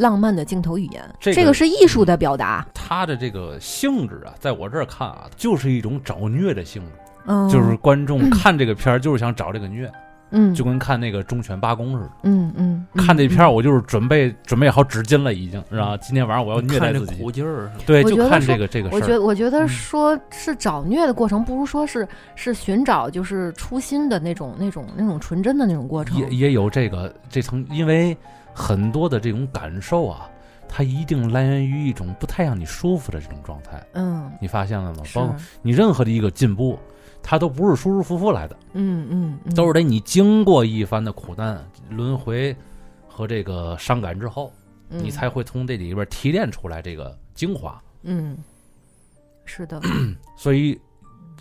浪漫的镜头语言，这个这个是艺术的表达，他的这个性质啊，在我这儿看啊，就是一种找虐的性质，嗯，就是观众看这个片儿就是想找这个虐，嗯，就跟看那个忠犬八公似的。嗯嗯，嗯。看这片儿，嗯我就是准备准备好纸巾了，已经是吧？今天晚上我要虐待看这自己苦，劲儿，对，就看这个这个我事儿。觉得我觉得嗯。说是找虐的过程，不如说是是寻找就是初心的那种那种那种纯真的那种过程，也也有这个这层，因为很多的这种感受啊，它一定来源于一种不太让你舒服的这种状态。嗯，你发现了吗？是包括你任何的一个进步，它都不是舒舒服服来的，嗯嗯嗯，都是得你经过一番的苦难、轮回和这个伤感之后，嗯你才会从这里边提炼出来这个精华。嗯，是的，所以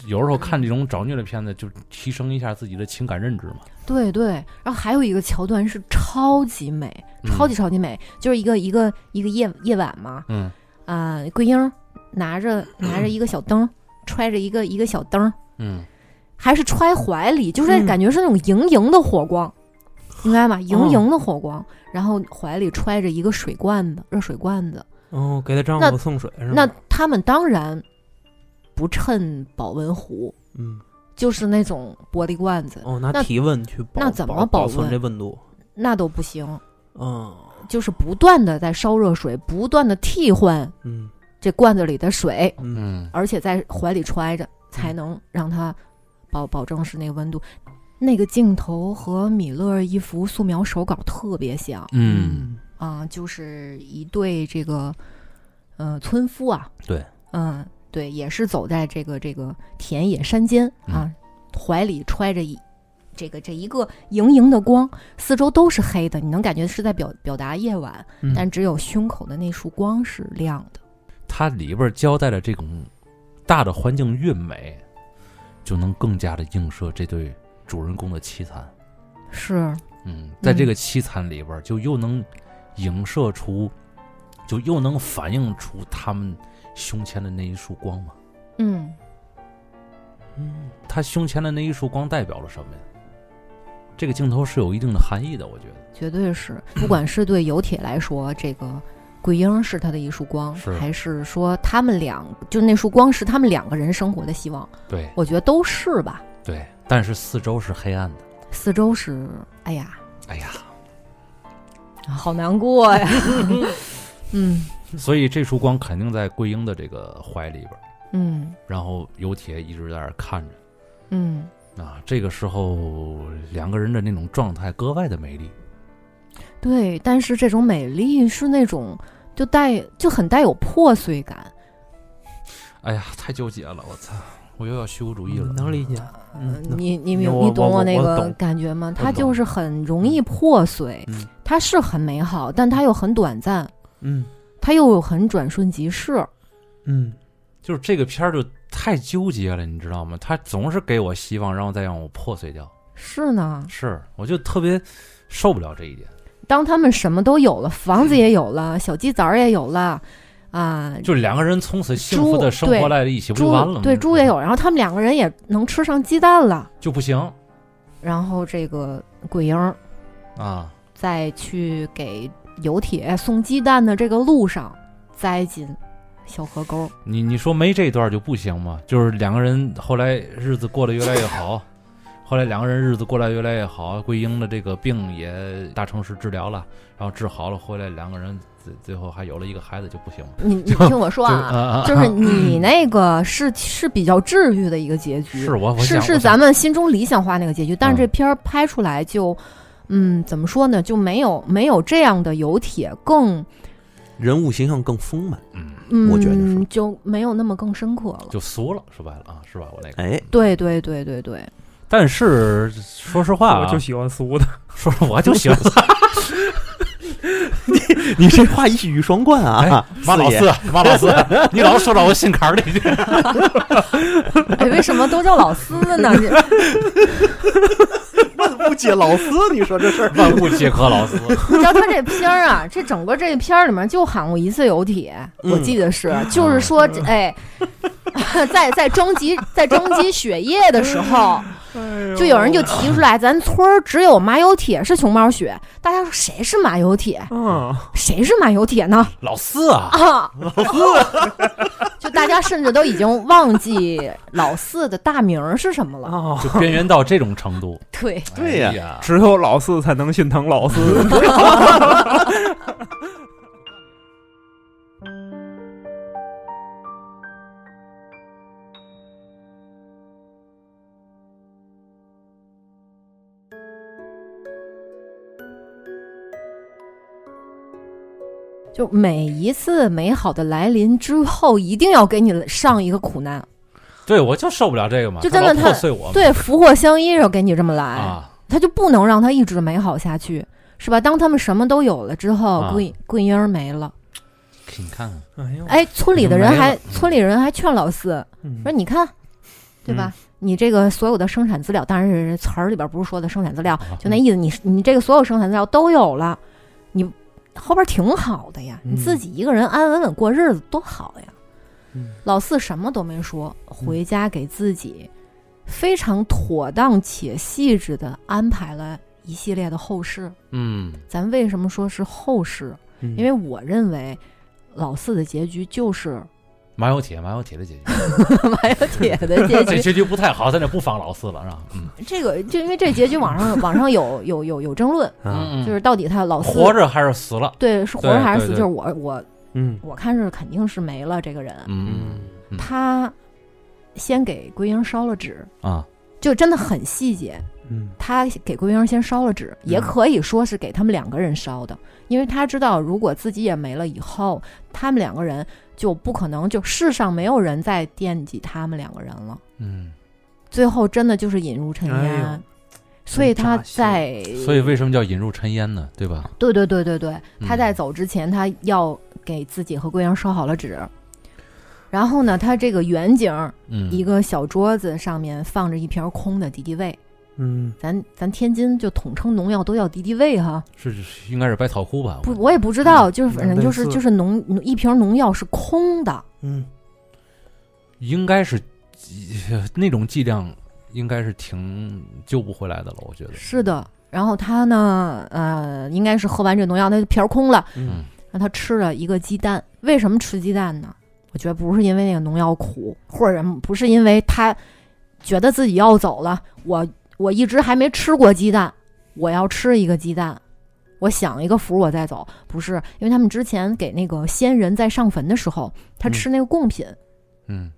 有时候看这种找虐的片子，就提升一下自己的情感认知嘛。对对，然后还有一个桥段是超级美，嗯超级超级美，就是一个一个一个夜夜晚嘛，嗯啊、桂英拿着拿着一个小灯，揣着一个一个小灯，嗯还是揣怀里，就是嗯感觉是那种莹莹的火光，明白吗？莹莹的火光，然后怀里揣着一个水罐子，热水罐子。哦，给她丈夫送水是吗？那他们当然不趁保温壶，嗯，就是那种玻璃罐子，哦，拿那体温去保那怎么保存这温度？那都不行。嗯。就是不断的在烧热水，不断的替换嗯。这罐子里的水，嗯。嗯。而且在怀里揣着，才能让它保保证是那个温度。那个镜头和米勒一幅素描手稿特别像嗯，啊、就是一对这个呃村夫啊，对，嗯，对，也是走在这个这个田野山间啊，怀里揣着一这个这一个莹莹的光，四周都是黑的，你能感觉是在表表达夜晚，嗯但只有胸口的那束光是亮的。它里边交代的这种大的环境越美，就能更加的映射这对主人公的凄惨。是，嗯，在这个凄惨里边，就又能影射出，就又能反映出他们胸前的那一束光吗。嗯，嗯他胸前的那一束光代表了什么呀？这个镜头是有一定的含义的，我觉得。绝对是，不管是对游铁来说，这个桂英是他的一束光，是还是说他们两就那束光是他们两个人生活的希望，对我觉得都是吧。对，但是四周是黑暗的。四周是，哎呀，哎呀，好难过呀。嗯 所以这束光肯定在桂英的这个怀里边，嗯然后尤铁一直在那儿看着。嗯，啊，这个时候两个人的那种状态格外的美丽。对，但是这种美丽是那种就带就很带有破碎感。哎呀，太纠结了，我操！我又要虚无主义了。能理解。嗯，你你你懂我那个感觉吗？它就是很容易破碎，嗯它是很美好，但它又很短暂，嗯它又很转瞬即逝。嗯就是这个片儿就太纠结了，你知道吗？他总是给我希望，然后再让我破碎掉。是呢，是，我就特别受不了这一点。当他们什么都有了，房子也有了，小鸡崽儿也有了，啊，就两个人从此幸福的生活在了一起，不就完了吗？对猪也有，然后他们两个人也能吃上鸡蛋了。就不行然后这个桂英啊！再去给游铁送鸡蛋的这个路上栽进小河沟。你你说没这段就不行吗？就是两个人后来日子过得越来越好，后来两个人日子过得越来越好，桂英的这个病也大城市治疗了，然后治好了，回来两个人最最后还有了一个孩子，就不行吗？你你听我说啊，啊就是你 那个是是比较治愈的一个结局，是我我是是咱们心中理想化那个结局，但是嗯这片儿拍出来就，嗯，怎么说呢，就没有没有这样的油铁更人物形象更丰满。嗯嗯，我觉得是就没有那么更深刻了。就俗了，说白了啊，是吧？我那个，哎，对对对对对，但是说实话啊，我就喜欢俗的。说我就喜欢你 这话一语双关啊！马老四，马老四，你老说到我心坎儿里去。哎，为什么都叫老四呢？这万物皆老四，你说这事儿？万物皆可老四。你知道他这片儿啊，这整个这片儿里面就喊过一次有铁，嗯我记得是，就是说这，哎，在在征集在征集血液的时候，就有人就提出来，咱村儿只有马有铁是熊猫血，大家说谁是马有铁？嗯，谁是马有铁呢？老四啊，啊，就大家甚至都已经忘记老四的大名是什么了。哦，就边缘到这种程度。对，对呀，只有老四才能心疼老四。就每一次美好的来临之后，一定要给你上一个苦难。对我就受不了这个嘛，就真的他破碎我对，福祸相依，要给你这么来。啊，他就不能让他一直美好下去，是吧？当他们什么都有了之后，啊。桂桂英儿没了，你看看，哎村里的人还嗯村里人还劝老四嗯。说：“你看，对吧？你这个所有的生产资料，当然是词儿里边不是说的生产资料，啊就那意思，你你这个所有生产资料都有了，你后边挺好的呀，嗯你自己一个人安安稳稳过日子多好呀。嗯老四什么都没说，回家给自己非常妥当且细致的安排了一系列的后事。嗯，咱为什么说是后事？嗯因为我认为老四的结局就是马有铁，马有铁的结局，马有铁的结 局。这结局不太好，咱就不放老四了，是吧？嗯这个就因为这结局网上网上有有有有争论，啊，嗯，就是到底他老四活着还是死了？对是活着还是死？就是我我嗯我看是肯定是没了这个人。嗯嗯他先给桂英烧了纸，啊，就真的很细节。嗯他给桂英先烧了纸，也可以说是给他们两个人烧的，因为他知道如果自己也没了以后，他们两个人就不可能就世上没有人再惦记他们两个人了。嗯，最后真的就是引入尘哎烟，呦。所以他在所以为什么叫引入尘烟呢？对吧？对对对对对，他嗯在走之前，他要给自己和桂英烧好了纸，然后呢，他这个远景儿嗯，一个小桌子上面放着一瓶空的敌敌畏，嗯咱咱天津就统称农药都叫敌敌畏哈，是是应该是百草枯吧？不我也不知道，就是反正就是就是农一瓶农药是空的，嗯，应该是呃那种剂量，应该是挺救不回来的了，我觉得。是的。然后他呢，呃，应该是喝完这农药，那瓶儿空了，嗯让他吃了一个鸡蛋。为什么吃鸡蛋呢？我觉得不是因为那个农药苦，或者不是因为他觉得自己要走了，我我一直还没吃过鸡蛋，我要吃一个鸡蛋，我享一个福我再走。不是，因为他们之前给那个先人在上坟的时候，他嗯。吃那个贡品，嗯。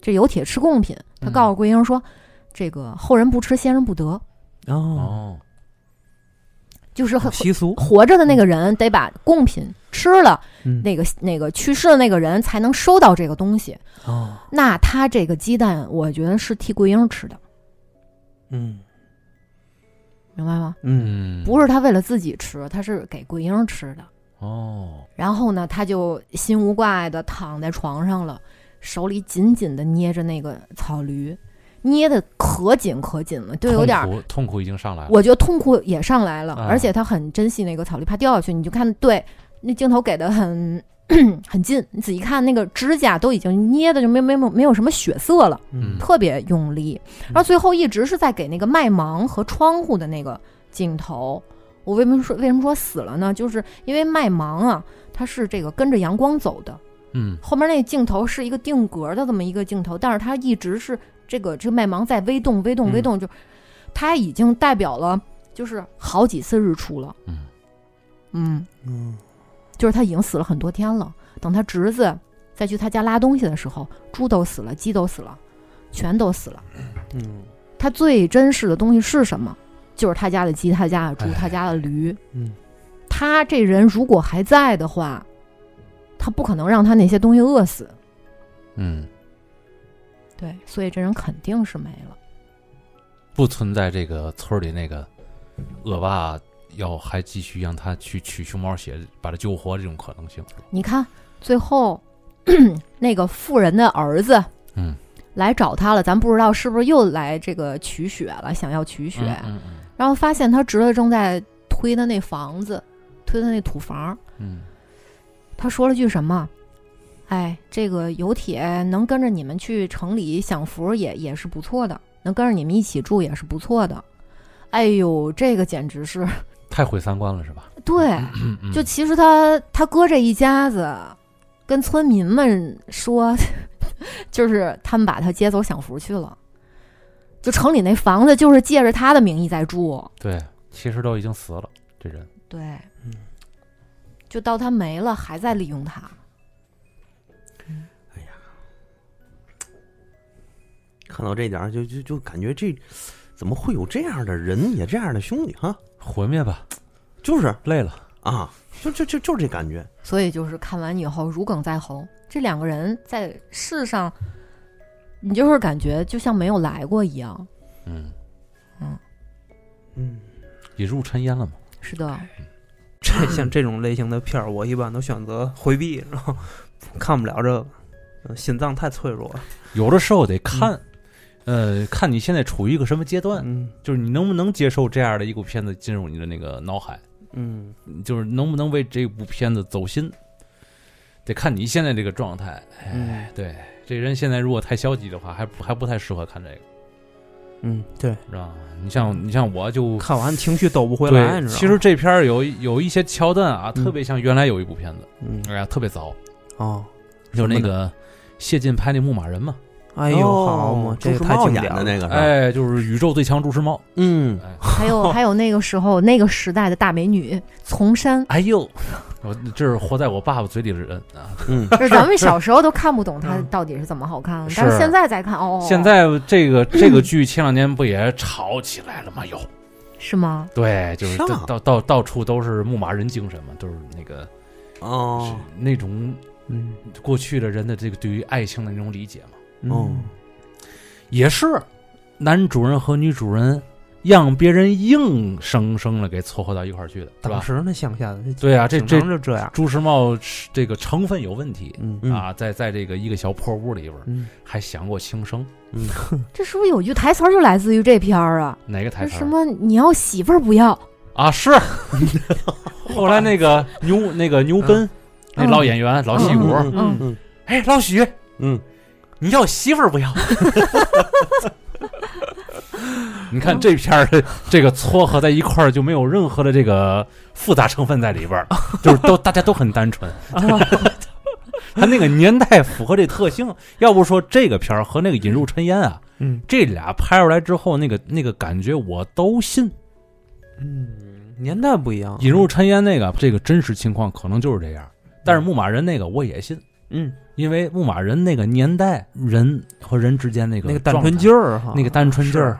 这有铁吃贡品，他嗯。告诉桂英说，这个后人不吃，先人不得，哦，哦，就是很习俗，活着的那个人得把贡品吃了，嗯。那个那个去世的那个人才能收到这个东西。哦，那他这个鸡蛋，我觉得是替桂英吃的，嗯明白吗？嗯嗯，不是他为了自己吃，他是给桂英吃的。哦，然后呢，他就心无挂碍的躺在床上了，手里紧紧的捏着那个草驴，捏的可紧可紧了，就有点儿痛苦痛苦已经上来了。我觉得痛苦也上来了，啊而且他很珍惜那个草驴，怕掉下去。你就看，对，那镜头给的很 很近，你仔细看，那个指甲都已经捏的就没没没没有什么血色了，嗯。特别用力。然后最后一直是在给那个麦芒和窗户的那个镜头。我为什么说为什么说死了呢？就是因为麦芒啊，它是这个跟着阳光走的，嗯。后面那镜头是一个定格的这么一个镜头，但是它一直是这个这个麦芒在微动微动微动，就它已经代表了就是好几次日出了，嗯。嗯，嗯就是他已经死了很多天了。等他侄子再去他家拉东西的时候，猪都死了，鸡都死了，全都死了。嗯他最珍视的东西是什么？就是他家的鸡，他家的猪哎，他家的驴。嗯，他这人如果还在的话，他他不可能让他那些东西饿死。嗯，对，所以这人肯定是没了。不存在这个村里那个恶霸要还继续让他去取熊猫血把他救活这种可能性。你看，最后那个富人的儿子，嗯，来找他了，咱不知道是不是又来这个取血了，想要取血，嗯嗯然后发现他侄子正在推他那房子，推他那土房，嗯他说了句什么？哎，这个有铁能跟着你们去城里享福也也是不错的，能跟着你们一起住也是不错的。哎呦，这个简直是太毁三观了是吧？对，就其实他他哥这一家子跟村民们说，就是他们把他接走享福去了，就城里那房子就是借着他的名义在住，对，其实都已经死了这人。对，嗯。就到他没了还在利用他，哎呀。看到这点儿就就就感觉这怎么会有这样的人，也这样的兄弟哈？毁灭吧，就是累了。啊，就就就就是这感觉。所以就是看完以后如鲠在喉。这两个人在世上，你就是感觉就像没有来过一样。嗯，嗯，引入尘烟了嘛？是的，这像这种类型的片儿，我一般都选择回避，然后看不了这个，呃心脏太脆弱了。有的时候得看，呃，看你现在处于一个什么阶段，嗯。就是你能不能接受这样的一部片子进入你的那个脑海，嗯。就是能不能为这部片子走心，得看你现在这个状态。嗯。哎，对，这人现在如果太消极的话，还不还不太适合看这个，嗯，对，知道吗？你像你像我就看完情绪抖不回来，你知道吗？其实这片儿有有一些桥段啊，嗯。特别像原来有一部片子，嗯。哎呀，特别早，哦，就是那个谢晋拍那《牧马人》嘛，哎呦好嘛，这个朱时茂太经典的那个，哎，就是宇宙最强朱时茂，嗯，哎，还有 还有那个时候那个时代的大美女丛山，哎呦，我这是活在我爸爸嘴里的人啊！嗯，就是 咱们小时候都看不懂它嗯。到底是怎么好看的，但是现在再看，哦，现在这个这个剧前两年不也炒起来了吗？有，是吗？对，就是到到到处都是牧马人精神嘛，都是那个是哦，那种嗯。过去的人的这个对于爱情的那种理解嘛，哦嗯。也是男主人和女主人让别人硬生生的给撮合到一块儿去的，是吧？当时那乡下的，对啊，这经这常就这样，朱时茂是这个成分有问题。嗯。嗯。啊，在在这个一个小破屋里边儿，嗯。还想过轻生，这是不是有句台词儿就来自于这片儿啊？哪个台词儿什么你要媳妇儿不要？啊？是，后来那个牛那个牛奔，那嗯老演员老戏骨，嗯嗯嗯。哎，老许，嗯，你要媳妇儿不要？你看这片儿这个撮合在一块儿就没有任何的这个复杂成分在里边儿，就是都大家都很单纯。他那个年代符合这特性，要不说这个片儿和那个《引入尘烟》啊，嗯这俩拍出来之后，那个那个感觉我都信。嗯，年代不一样，引入尘烟那个这个真实情况可能就是这样，但是牧马人那个我也信，嗯因为牧马人那个年代人和人之间那个那个单纯劲儿哈，那个单纯劲儿，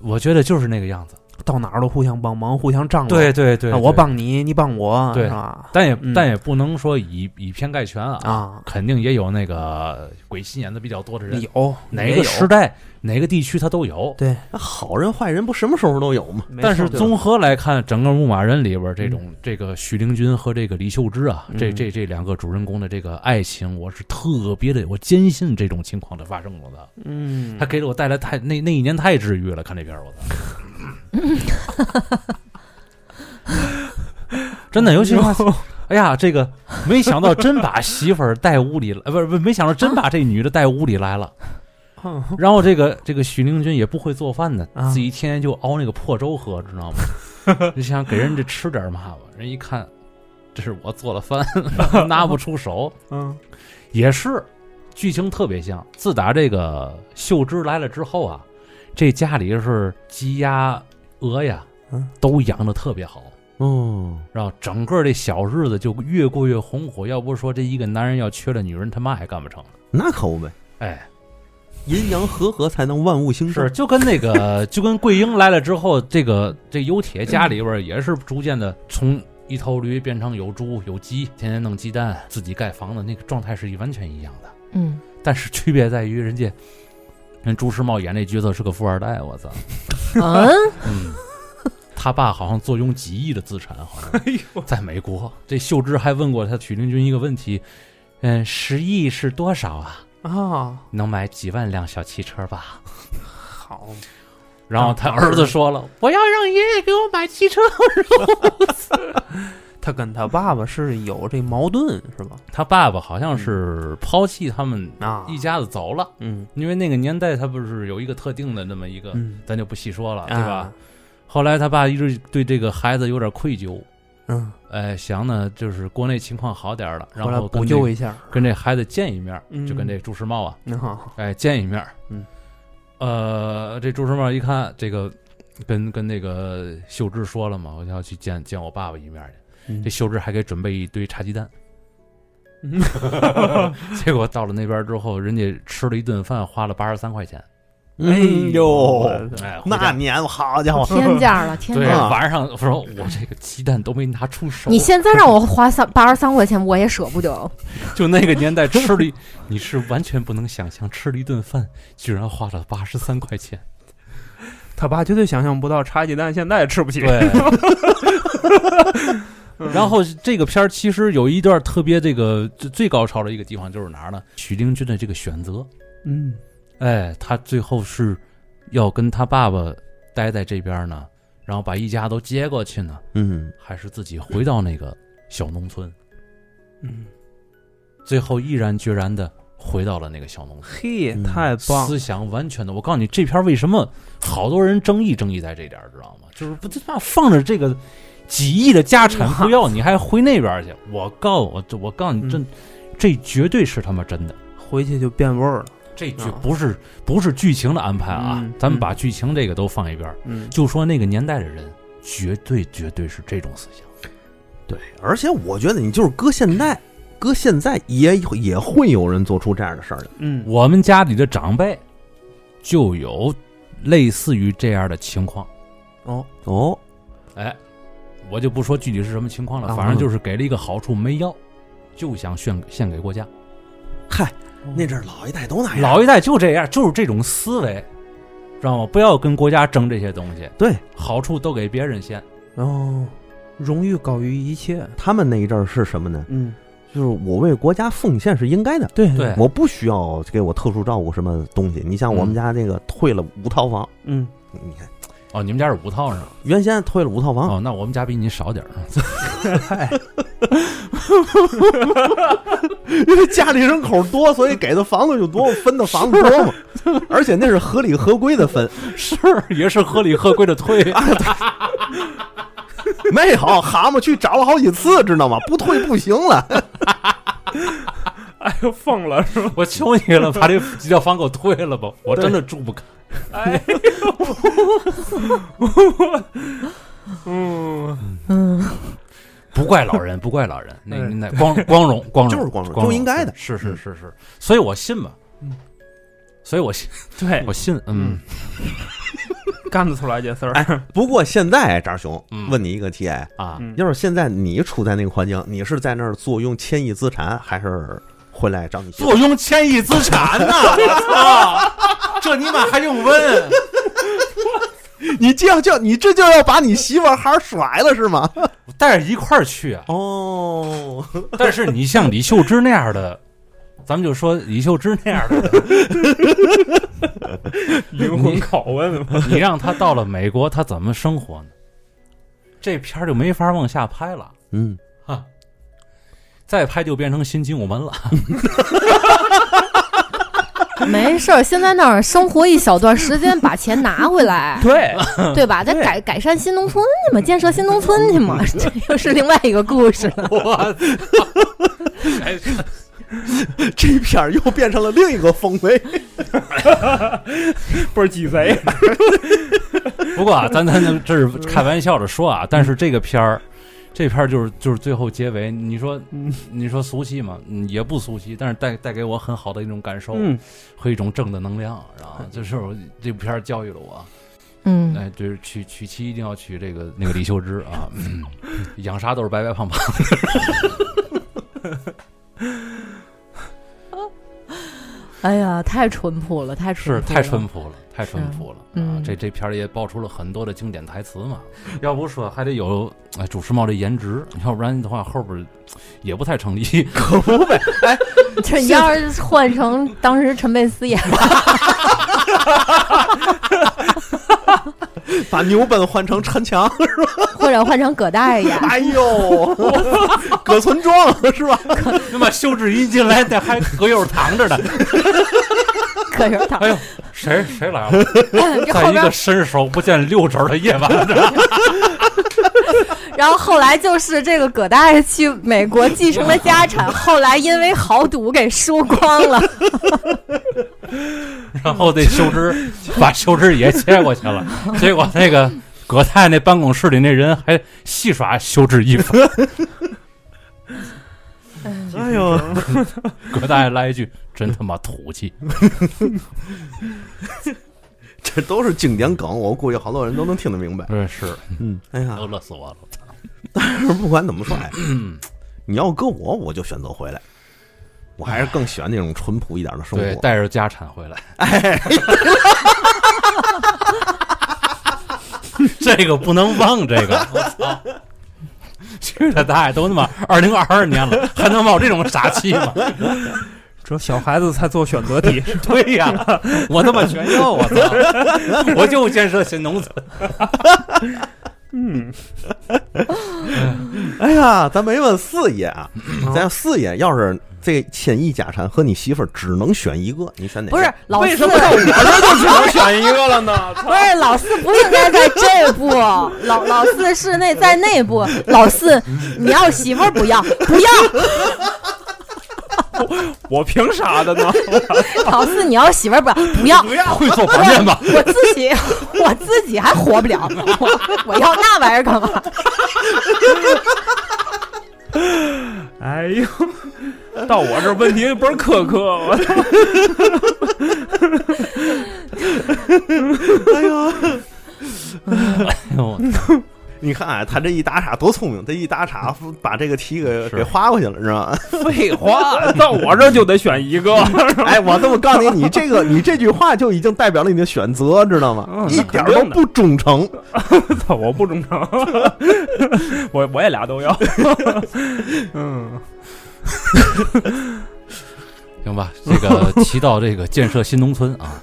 我觉得就是那个样子。到哪儿都互相帮忙，互相张罗。对对对啊，我，帮你，你帮我，对是吧？但也嗯但也不能说以以偏概全啊，啊，肯定也有那个鬼心眼子比较多的人，有哪个时代哪个地区他都有。对，那好人坏人不什么时候都有吗？但是综合来看，整个牧马人里边这种这个许灵君和这个李秀芝啊，这嗯这这两个主人公的这个爱情，我是特别的，我坚信这种情况的发生了的。嗯，他给了我带来太那那一年太治愈了，看这片儿我操，真的，尤其是哎呀，这个没想到真把媳妇儿带屋里了，呃，不是不是，没想到真把这女的带屋里来了。嗯 然后这个这个许灵君也不会做饭呢，啊自己天天就熬那个破粥喝，知道吗？就想给人这吃点嘛吧，人一看，这是我做的饭，拿不出手，嗯也是剧情特别像。自打这个秀芝来了之后啊，这家里是鸡鸭鹅呀嗯，都养的特别好。哦，然后整个这小日子就越过越红火。要不是说这一个男人要缺了女人，他妈还干不成。那可不呗，哎，阴阳和合才能万物兴盛是。就跟那个 就跟桂英来了之后，这个这有铁家里边也是逐渐的从一头驴变成有猪有鸡，天天弄鸡蛋，自己盖房子，那个状态是完全一样的。嗯，但是区别在于人家，人朱时茂演那角色是个富二代，我操，嗯，嗯，他爸好像坐拥几亿的资产，好像 哎呦，在美国。这秀芝还问过他许令君一个问题，嗯，十亿是多少啊？啊，能买几万辆小汽车吧？好，然后他儿子说了：“我要让爷爷给我买汽车。他跟他爸爸是有这矛盾是吧？”他爸爸好像是抛弃他们啊，一家子走了，嗯因为那个年代他不是有一个特定的那么一个，嗯，咱就不细说了，对啊吧？？后来他爸一直对这个孩子有点愧疚，嗯，哎，想呢就是国内情况好点儿了，然后来补救一下，跟这孩子见一面，嗯。就跟这朱时茂啊，哎，见一面，嗯，呃，这朱时茂一看这个，跟跟那个秀芝说了嘛，我要去见见我爸爸一面去。嗯。这秀芝还给准备一堆茶鸡蛋，嗯 结果到了那边之后，人家吃了一顿饭，花了八十三块钱。哎呦，哎，那年好家伙，天价了，天对价了。啊晚上我说我这个鸡蛋都没拿出手，你现在让我花三八十三块钱，我也舍不得。就那个年代吃了一，你是完全不能想象吃了一顿饭居然花了八十三块钱。他爸绝对想象不到茶鸡蛋现在也吃不起。对。然后这个片儿其实有一段特别这个最最高潮的一个地方就是哪儿呢？许灵君的这个选择，嗯哎，他最后是要跟他爸爸待在这边呢，然后把一家都接过去呢，嗯，还是自己回到那个小农村？嗯，最后毅然决然的回到了那个小农村，嘿，嗯太棒！思想完全的。我告诉你，这篇为什么好多人争议争议在这点儿，知道吗？就是不他妈放着这个几亿的家产不要，你还回那边去？我告我，我告诉你，这嗯这绝对是他妈真的。回去就变味儿了。这绝啊不是不是剧情的安排啊，嗯咱们嗯。把剧情这个都放一边儿，嗯，就说那个年代的人，绝对绝对是这种思想。对，而且我觉得你就是搁现在，搁现在也也会有人做出这样的事儿的。嗯，我们家里的长辈就有类似于这样的情况，哦，哦，哎，我就不说具体是什么情况了，啊反正就是给了一个好处没要，就想献献给国家。嗨，那阵儿老一代都那样。老一代就这样，就是这种思维，知道吗？不要跟国家争这些东西，对好处都给别人先。哦，荣誉高于一切。他们那一阵儿是什么呢？嗯，就是我为国家奉献是应该的，对对我不需要给我特殊照顾什么东西。你像我们家那个退了五套房，嗯，你看哦，你们家是五套是吧？原先退了五套房，哦，那我们家比你少点儿。因为家里人口多，所以给的房子就多，分的房子多嘛。而且那是合理合规的分，是，也是合理合规的退。没有蛤蟆去找了好几次，知道吗？不退不行了。哎呦，疯了是吧？我求你了，把这几套房给我退了吧，我真的住不开。哎呦，嗯，嗯，不怪老人，不怪老人，那嗯那光光荣光荣就是光荣光就应该的。是是是是，所以我信吧嗯，所以我信，对我，信，嗯，干得出来这事儿。哎不过现在张兄嗯问你一个题，哎，啊，嗯要是现在你处在那个环境，你是在那儿坐拥千亿资产，还是回来找你坐拥千亿资产呢，我 操，这你妈还用问？你这样叫你这就要把你媳妇儿孩甩了是吗？带着一块儿去啊！哦，但是你像李秀芝那样的，咱们就说李秀芝那样的，灵魂拷问嘛。你让他到了美国，他怎么生活呢？这片儿就没法往下拍了，嗯，哈，再拍就变成新精武门了。没事儿，先在那儿生活一小段时间，把钱拿回来，对，对吧？再改改善新农村去嘛，建设新农村去嘛，这又是另外一个故事了。这片儿又变成了另一个风味。不是鸡贼。不过啊，咱咱咱这是开玩笑的说啊，但是这个片儿，这片儿就是就是最后结尾，你说嗯你说俗气吗？嗯，也不俗气，但是带带给我很好的一种感受嗯，和一种正的能量，然后这是我这部片儿教育了我，嗯，哎，就是娶娶妻一定要娶这个那个李秀芝啊，嗯 养啥都是白白胖胖。哎呀，太淳朴了，太淳是朴了，太淳朴了，太淳朴了啊！嗯这这片儿也爆出了很多的经典台词嘛。要不说还得有哎主持茂这颜值，要不然的话后边儿也不太成立。可不呗，哎，这你要是换成当时陈佩斯演，把牛本换成陈强，或者换成葛大爷演，哎呦，葛存壮是吧？那么秀智一进来，那还葛优躺着呢。葛友躺哎呦，谁谁来了？在一个，伸手不见六指的夜晚，然后后来就是这个葛大爷去美国继承了家产，后来因为豪赌给输光了。然后那修枝把修枝也接过去了，结果那个葛太那办公室里那人还戏耍修枝衣服。哎呦，葛大爷来一句：“真他妈土气 这都是经典梗，我估计好多人都能听得明白！”。嗯，是，嗯，哎呀都，乐死我了。但是不管怎么说，哎，你要搁我，我就选择回来。我还是更喜欢那种淳朴一点的生对，活。带着家产回来。哎，这个不能忘，这个我操！去他大爷，都他妈二零二二年了，还能冒这种傻气吗？这小孩子才做选择题，对呀，我他妈全要，我操！我就建设新农村。嗯，哎呀，咱没问四爷啊，咱四爷要是这千亿家产和你媳妇儿只能选一个，你选哪个？不是老四，为什么到我这就只能选一个了呢？不是老四不应该在这步，老老四是那在那部，老四你要媳妇儿不要不要，我凭啥的呢？老四你要媳妇儿不要不要，不要会做板面吧？我自己我自己还活不了，我我要那玩意儿干嘛？哎呦，到我这问题倍儿苛刻，我操！哎呦，你看啊，他这一打岔多聪明，他一打岔把这个题给给划过去了，是吧？废话，到我这就得选一个。哎，我这么告诉你，你这个你这句话就已经代表了你的选择，知道吗？嗯一点都不忠诚。操，我不忠诚，我我也俩都要。嗯，行吧，这个提到这个建设新农村啊，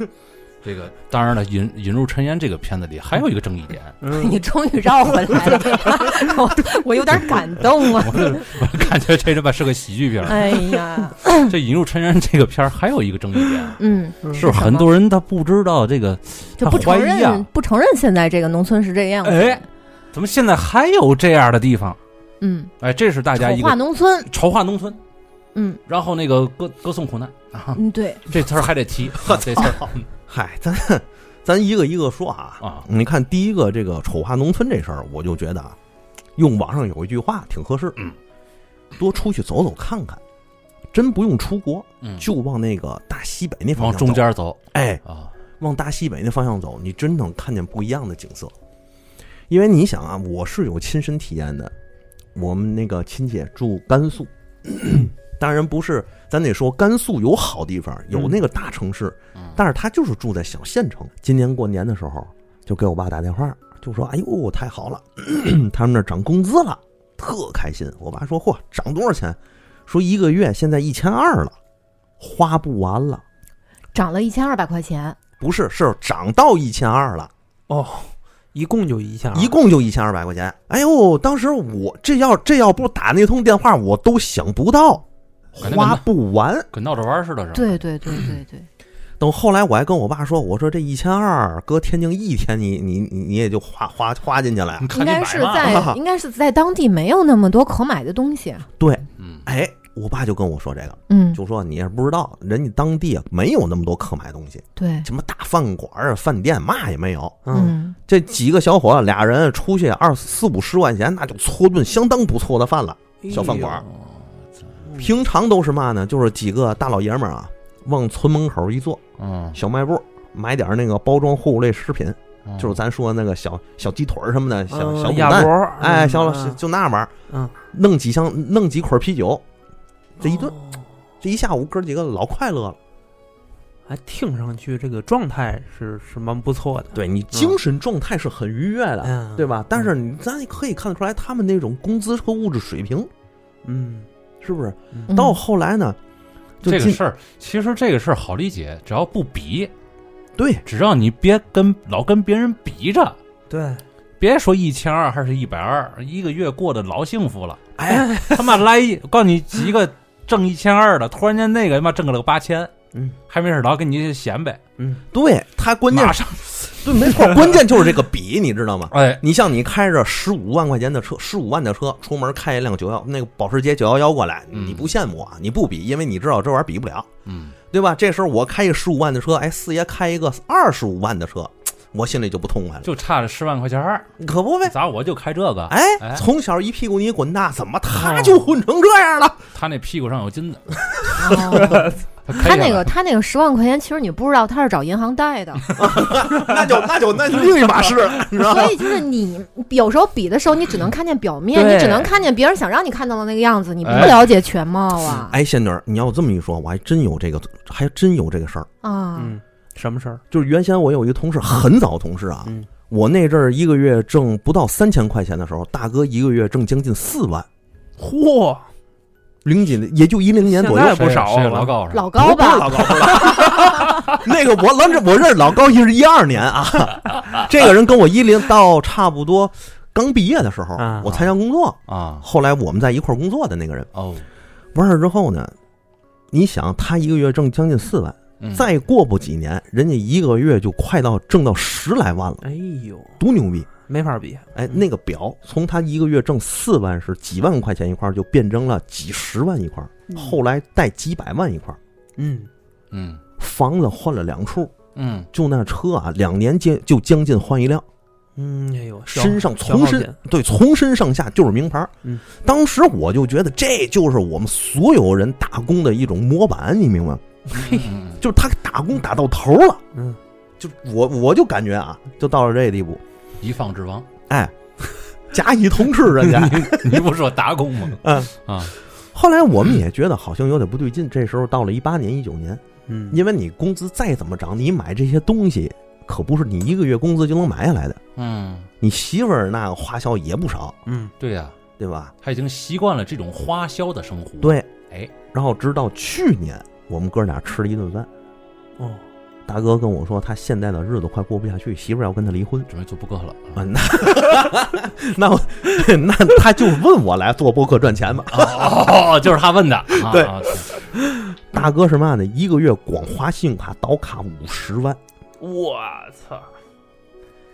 这个当然了，引引入尘烟这个片子里还有一个争议点，嗯。你终于绕回来了，我我有点感动啊！我我感觉这他妈是个喜剧片。哎呀，这引入尘烟这个片儿还有一个争议点，嗯，是很多人他不知道这个，就不承认不承认现在这个农村是这样的。哎，怎么现在还有这样的地方？嗯，哎，这是大家一丑化个农村，丑化农村，嗯。然后那个歌歌颂苦难。啊，嗯，对，这词儿还得提，这词儿嗨，咱咱一个一个说啊。啊，你看第一个这个丑化农村这事儿，我就觉得啊，用网上有一句话挺合适，嗯，多出去走走看看，真不用出国，嗯，就往那个大西北那方向走，中间走哎，啊，往大西北那方向走，你真能看见不一样的景色。因为你想啊，我是有亲身体验的。我们那个亲戚住甘肃，当然不是，咱得说甘肃有好地方，有那个大城市，嗯但是他就是住在小县城。今年过年的时候，就给我爸打电话，就说：“哎呦，太好了，他们那涨工资了，特开心。”我爸说：“嚯，涨多少钱？”说一个月现在一千二了，花不完了。涨了一千二百块钱，不是，是涨到一千二了。哦，一共就一下，一共就一千二百块钱。哎呦，当时我这要这要不打那通电话，我都想不到，花不完。跟闹着玩似的，是吧？对对对对对，等后来我还跟我爸说，我说这一千二搁天津一天你，你你你也就花花花进去了应该是在 应该是在当地没有那么多可买的东西，对，嗯，哎，我爸就跟我说这个，嗯，就说你也不知道，人家当地啊没有那么多可买东西，对，什么大饭馆啊、饭店嘛也没有。嗯，嗯，这几个小伙子俩人出去二四五十块钱，那就搓顿相当不错的饭了。小饭馆儿平常都是嘛呢？就是几个大老爷们儿啊，往村门口一坐，嗯。小卖部买点那个包装货物类食品，就是咱说那个小小鸡腿儿什么的，小嗯小鸭脖儿，哎，嗯小老嗯。就那玩意儿，嗯，弄几箱，弄几捆啤酒，这一顿哦。这一下午哥几个老快乐了。还听上去这个状态是是蛮不错的，对你精神状态是很愉悦的，嗯，对吧？但是你咱也可以看得出来，他们那种工资和物质水平嗯，是不是？嗯到后来呢，就这个事儿，其实这个事儿好理解，只要不比，对只要你别跟老跟别人比着，对，别说一千二还是一百二，一个月过得老幸福了。哎，他妈来一，我告诉你几个挣一千二的，突然间那个他妈挣了个八千，嗯，还没事老跟你显摆，嗯，对他关键马上对，没错，关键就是这个比，你知道吗？哎，你像你开着十五万块钱的车，十五万的车，出门开一辆九幺那个保时捷九幺幺过来，嗯你不羡慕啊？你不比，因为你知道这玩意儿比不了，嗯，对吧？这时候我开一个十五万的车，哎，四爷开一个二十五万的车，我心里就不痛快了，就差这十万块钱儿，可不呗？咋我就开这个？哎哎，从小一屁股你滚大，怎么他就混成这样了？他那屁股上有金子，哦 他那个他那个十万块钱，其实你不知道他是找银行贷的，那就那就那就另一码事了，你知道吗？所以就是你有时候比的时候，你只能看见表面，你只能看见别人想让你看到的那个样子，你不哎了解全貌啊哎，仙女儿，你要这么一说，我还真有这个，还真有这个事儿。啊！嗯，什么事儿？就是原先我有一个同事，很早同事啊，嗯，我那阵儿一个月挣不到三千块钱的时候，大哥一个月挣将近四万，嚯，零几年也就一零年左右现。在不少谁了老高上，老高吧，不是老高，不是老高那个我老认我认识老高，是一二年啊。这个人跟我一零到差不多刚毕业的时候啊，我参加工作，啊，后来我们在一块儿工作的那个人，哦，完事儿之后呢，你想他一个月挣将近四万，嗯。再过不几年，人家一个月就快到挣到十来万了，哎呦，多牛逼！没法比，哎，那个表从他一个月挣四万是几万块钱一块儿，就变成了几十万一块儿，后来带几百万一块儿，嗯，嗯。房子换了两处，嗯，就那车啊，两年间就将近换一辆，嗯，哎呦，消身上消从身品对从身上下就是名牌儿。嗯，当时我就觉得这就是我们所有人打工的一种模板，你明白吗？嗯 嗯就是他打工打到头了，嗯，就我我就感觉啊，就到了这个地步，一放之王，哎，甲乙同吃，人家。你你不说打工吗？嗯。啊，后来我们也觉得好像有点不对劲，这时候到了一八年、一九年，嗯，因为你工资再怎么涨，你买这些东西可不是你一个月工资就能买下来的。嗯，你媳妇儿那个花销也不少，嗯，对呀，对吧？他已经习惯了这种花销的生活。，对，哎，然后直到去年，我们哥俩吃了一顿饭，哦，大哥跟我说，他现在的日子快过不下去，媳妇要跟他离婚。准备做播客了。啊，那那我那他就问我来做播客赚钱吧。哦，就是他问的。啊 对啊大哥是嘛呢？一个月光花信用卡倒卡五十万，我操，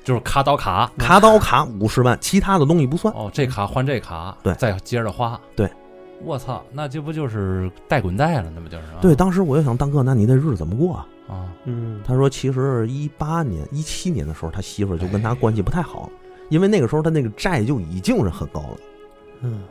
就是卡倒卡。卡倒卡五十万，其他的东西不算。哦，这卡换这卡，对再接着花。对，我操，那这不就是带滚带了？那不就是？啊对，当时我就想，大哥，那你这日子怎么过啊？啊，嗯，他说，其实一八年、一七年的时候，他媳妇就跟他关系不太好，因为那个时候他那个债就已经是很高了，嗯，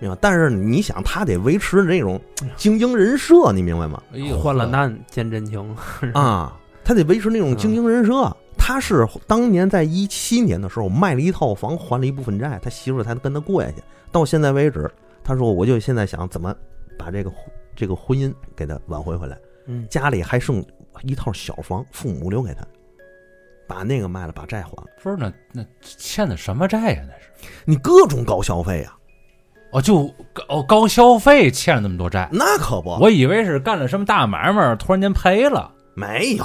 明白？但是你想，他得维持那种精英人设，你明白吗？哎呦，患了难见真情，啊，他得维持那种精英人设。他是当年在一七年的时候卖了一套房，还了一部分债，他媳妇儿才跟他过下去。到现在为止，他说我就现在想怎么把这个这个婚姻给他挽回回来。嗯，家里还剩一套小房，父母留给他，把那个卖了，把债还了。不是那那欠的什么债呀？那是你各种高消费啊，哦，就哦高消费欠了那么多债，那可不，我以为是干了什么大买卖，突然间赔了。没有。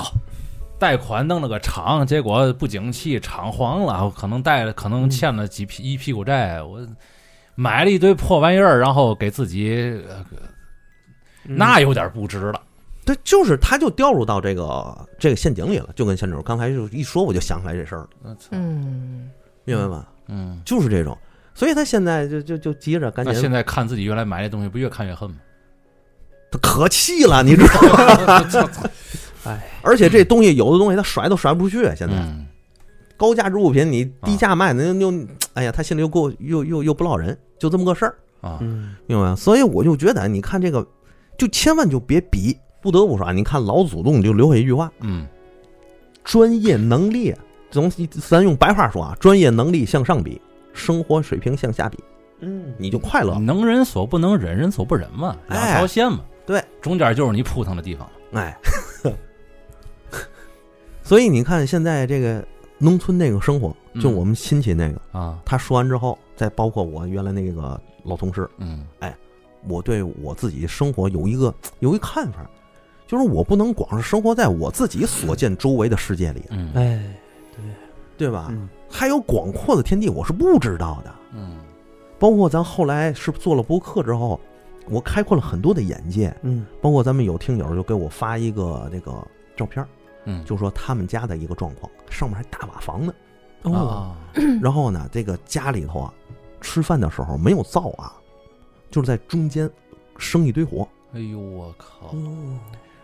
贷款弄了个厂，结果不景气，厂黄了，可能贷了，可能欠了几屁一屁股债。我买了一堆破玩意儿，然后给自己，那有点不值了。对，就是他就掉入到这个这个陷阱里了，就跟仙女刚才就一说，我就想起来这事儿了，嗯，明白吗？嗯，就是这种，所以他现在就就就急着赶紧，那现在看自己原来买的东西，不越看越恨吗？他可气了，你知道吗？哎，而且这东西有的东西他甩都甩不出去，现在、嗯高价值物品你低价卖，那又 哎呀，他心里又过又又又不落人，就这么个事儿，啊，嗯，明白吗？所以我就觉得，你看这个，就千万就别比。不得不说啊，你看老祖宗就留下一句话：嗯，专业能力总咱用白话说啊，专业能力向上比，生活水平向下比，嗯，你就快乐。能人所不能，忍人所不忍嘛，两哎条线嘛。对，中间就是你扑腾的地方。哎，所以你看现在这个农村那个生活，就嗯我们亲戚那个，啊，他说完之后，再包括我原来那个老同事，嗯。哎我对我自己生活有一个有一个看法，就是我不能光是生活在我自己所见周围的世界里，嗯。哎，对对吧？嗯。还有广阔的天地，我是不知道的。嗯。包括咱后来是做了播客之后，我开阔了很多的眼界。嗯。包括咱们有听友就给我发一个那个照片儿，嗯，就说他们家的一个状况，上面还大瓦房呢。哦，啊，然后呢，这个家里头啊，吃饭的时候没有灶啊，就是在中间生一堆火。哎呦我靠，哦，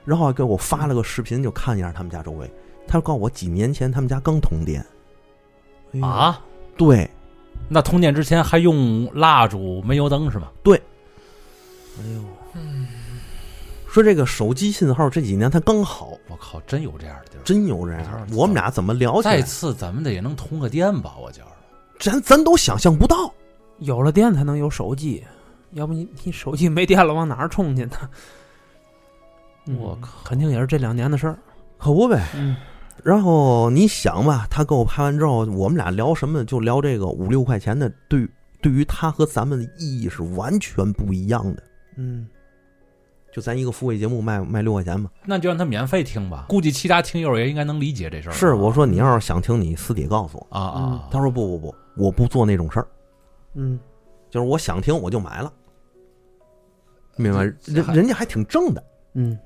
然后还给我发了个视频，就看一下他们家周围。他告诉我几年前他们家刚通电，哎，啊，对。那通电之前还用蜡烛煤油灯是吗？对？哎呦，说这个手机信号这几年它刚好，我靠，真有这样的地儿。真有这样。我们俩怎么聊起来？再次咱们得也能通个电吧？我觉着。咱咱都想象不到。有了电才能有手机，要不你你手机没电了往哪儿充去呢？嗯我靠肯定也是这两年的事儿。可不呗。嗯然后你想吧，他给我拍完之后，我们俩聊什么？就聊这个五六块钱的，对，对于他和咱们的意义是完全不一样的。嗯，就咱一个付费节目卖卖六块钱嘛。那就让他免费听吧，估计其他听友也应该能理解这事儿。是，我说你要是想听，你私底告诉我。啊啊，他说不不不，我不做那种事儿，嗯，就是我想听我就买了，明白？人人家还挺正的。嗯，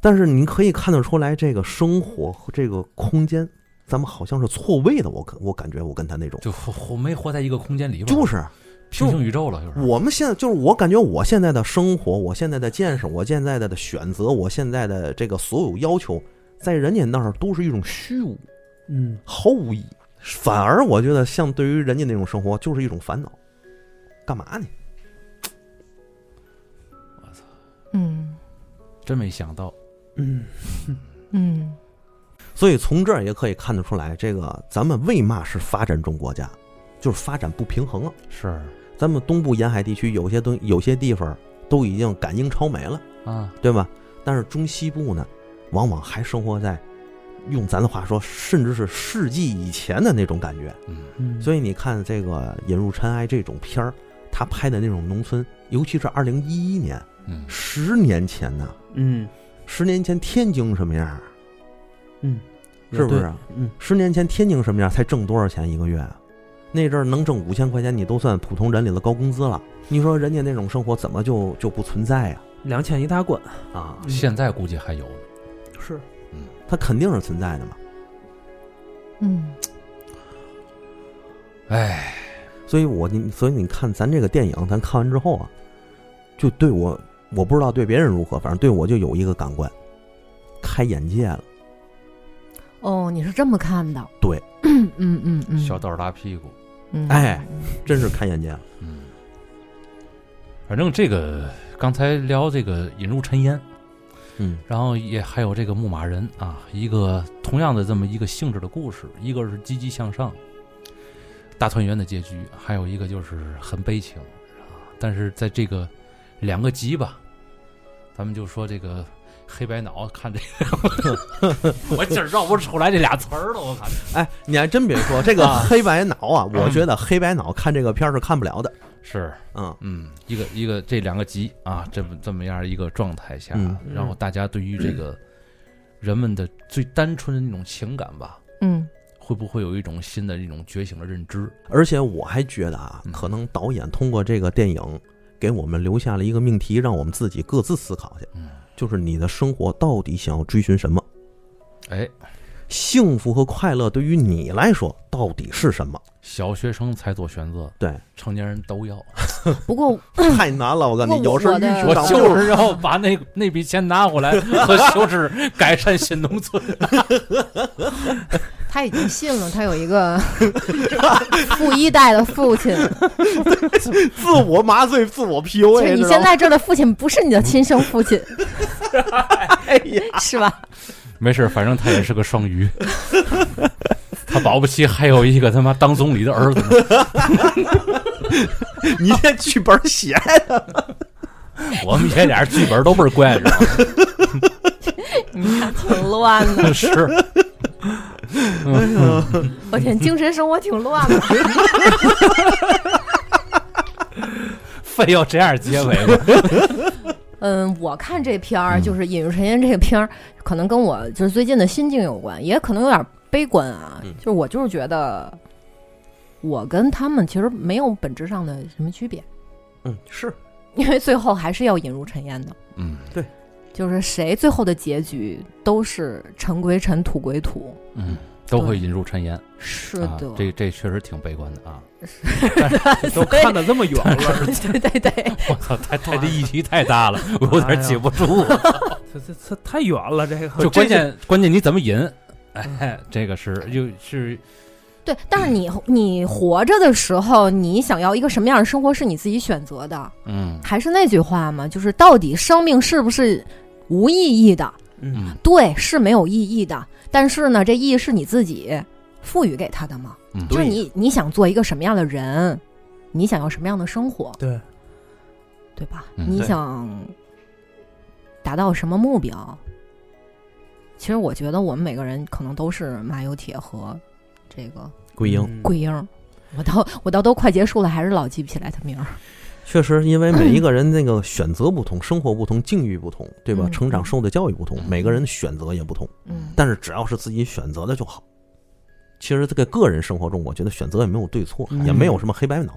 但是你可以看得出来，这个生活和这个空间，咱们好像是错位的。我我感觉我跟他那种，就活活没活在一个空间里边，就是平行宇宙了，就是。我们现在就是我感觉我现在的生活，我现在的见识，我现在的选择，我现在的这个所有要求，在人家那儿都是一种虚无，嗯，毫无意义。反而我觉得，像对于人家那种生活，就是一种烦恼。干嘛呢？我操嗯真没想到，嗯，嗯 所以从这儿也可以看得出来，这个咱们为嘛是发展中国家，就是发展不平衡了。是咱们东部沿海地区有些东有些地方都已经赶英超美了，啊，对吧？但是中西部呢，往往还生活在用咱的话说，甚至是世纪以前的那种感觉。嗯，嗯，所以你看这个《引入尘埃》这种片儿，他拍的那种农村，尤其是二零一一年，嗯，十年前呢，嗯十年前天津什么样？嗯，是不是啊？嗯，十年前天津什么样？才挣多少钱一个月啊？那阵儿能挣五千块钱，你都算普通人里的高工资了。你说人家那种生活怎么就就不存在呀、两千一大关，啊？嗯现在估计还有呢。是，它肯定是存在的嘛。嗯哎，所以我你所以你看咱这个电影，咱看完之后啊，就对我我不知道对别人如何，反正对我就有一个感官，开眼界了。哦，你是这么看的？对，嗯嗯嗯嗯，小刀拉屁股，嗯，哎真是看眼界了。嗯，反正这个刚才聊这个引入尘烟，嗯然后也还有这个牧马人啊，一个同样的这么一个性质的故事，一个是积极向上，大团圆的结局，还有一个就是很悲情啊。但是在这个两个集吧，咱们就说这个黑白脑看这个，我今儿绕不出来这俩词儿了，我靠哎，你还真别说，这个黑白脑啊，我觉得黑白脑看这个片儿是看不了的。是。嗯嗯，一个一个这两个集啊，这么这么样一个状态下，嗯然后大家对于这个人们的最单纯的那种情感吧，嗯会不会有一种新的一种觉醒的认知？而且我还觉得啊嗯，可能导演通过这个电影给我们留下了一个命题，让我们自己各自思考去，嗯，就是你的生活到底想要追寻什么？哎，幸福和快乐对于你来说到底是什么？小学生才做选择，对，成年人都要。不过 太难了，我告诉你，我有时候我就是要把那那笔钱拿回来 和修治改善新农村。他已经信了，他有一个富一代的父亲。自我麻醉、自我 PUA，你现在这的父亲不是你的亲生父亲，哎呀，是吧？没事，反正他也是个双鱼。他保不齐还有一个他妈当总理的儿子呢。你这剧本写 我们爷俩剧本都倍儿怪，知道吗？你看挺乱的，是，我天，精神生活挺乱的。非要这样结尾吗？嗯，我看这片儿嗯就是《引入尘烟》这个片儿，可能跟我就是最近的心境有关，也可能有点悲观啊。嗯就是我就是觉得，我跟他们其实没有本质上的什么区别，嗯，是因为最后还是要引入尘烟的。嗯对就是谁最后的结局都是尘归尘，土归土。嗯，都会引入尘烟。是啊的，这这确实挺悲观的啊！是 都看得这么远了，对对对，我操，太太这议题太大了，我有点记不住。这这这太远了，这个就关键关键你怎么引？哎，这个是又是对。但是你你活着的时候，你想要一个什么样的生活是你自己选择的。嗯还是那句话嘛，就是到底生命是不是无意义的？嗯嗯对，是没有意义的。但是呢，这意义是你自己赋予给他的嘛？嗯，就是你你想做一个什么样的人，你想要什么样的生活，对，对吧？嗯你想达到什么目标？其实我觉得我们每个人可能都是马有铁和这个桂英，嗯桂英。我到我到都快结束了，还是老记不起来他名儿。确实，因为每一 个人那个选择不同，生活不同，境遇不同，对吧？嗯成长受的教育不同，嗯每个人的选择也不同。嗯，但是只要是自己选择的就好。其实这个个人生活中，我觉得选择也没有对错，嗯也没有什么黑白脑。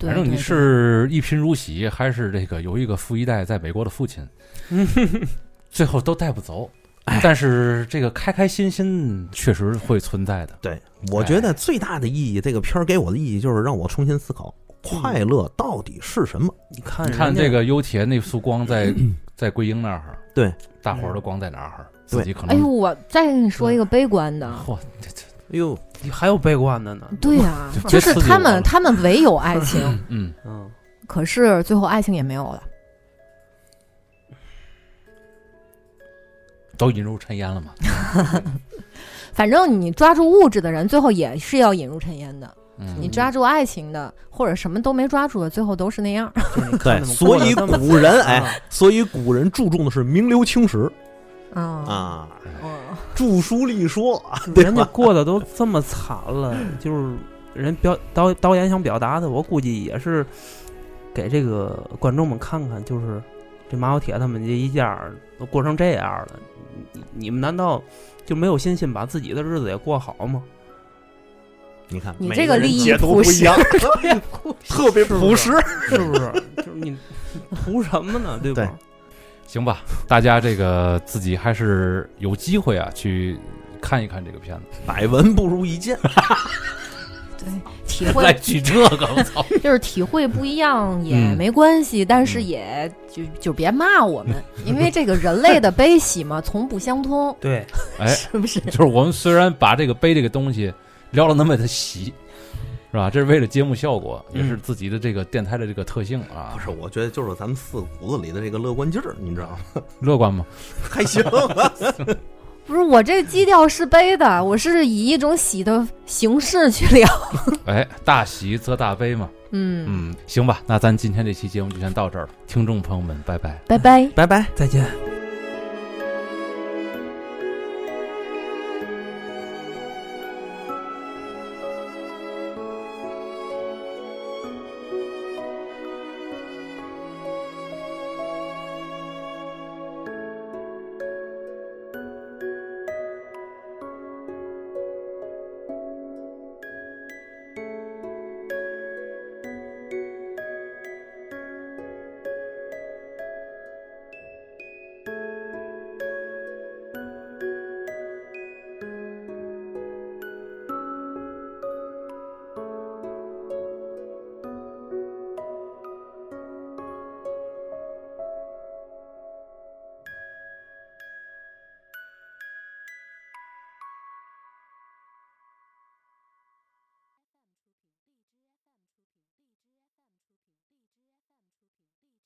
反正你是一贫如洗，还是这个有一个富一代在美国的父亲，最后都带不走。哎但是这个开开心心确实会存在的。对，我觉得最大的意义，这个片儿给我的意义就是让我重新思考快乐到底是什么。你看你看这个优铁那束光在 在桂英那儿，对，大伙儿的光在哪儿？自己可能哎呦，我再跟你说一个悲观的，嚯，这这。哎呦，你还有悲观的呢，对呀、就就是他们他们唯有爱情，嗯，嗯，可是最后爱情也没有了。都引入尘烟了嘛。反正你抓住物质的人，最后也是要引入尘烟的；嗯，你抓住爱情的，或者什么都没抓住的，最后都是那样。对，所以古人哎，啊所以古人注重的是名留青史。啊啊，嗯著书立说，人家过得都这么惨了，就是人表导导演想表达的，我估计也是给这个观众们看看，就是这马小铁他们这一家都过成这样了，你你们难道就没有信心把自己的日子也过好吗？你看你这个利益解读朴实不一样，特别不朴实。是不是？就是你图什么呢？对吧？对行吧，大家这个自己还是有机会啊，去看一看这个片子，百闻不如一见，对，体来会举这个，我操！就是体会不一样也嗯没关系，但是嗯也就就别骂我们，因为这个人类的悲喜嘛，从不相通，对，哎，是不是？就是我们虽然把这个悲这个东西聊了那么的细，是吧？这是为了节目效果，也是嗯自己的这个电台的这个特性啊不。是？我觉得就是咱们四骨子里的这个乐观劲儿，你知道吗？乐观吗？还行，不是我这基调是悲的，我是以一种喜的形式去聊。哎，大喜则大悲嘛。嗯，嗯，行吧，那咱今天这期节目就先到这儿了，听众朋友们，拜拜。拜拜。拜拜。再见。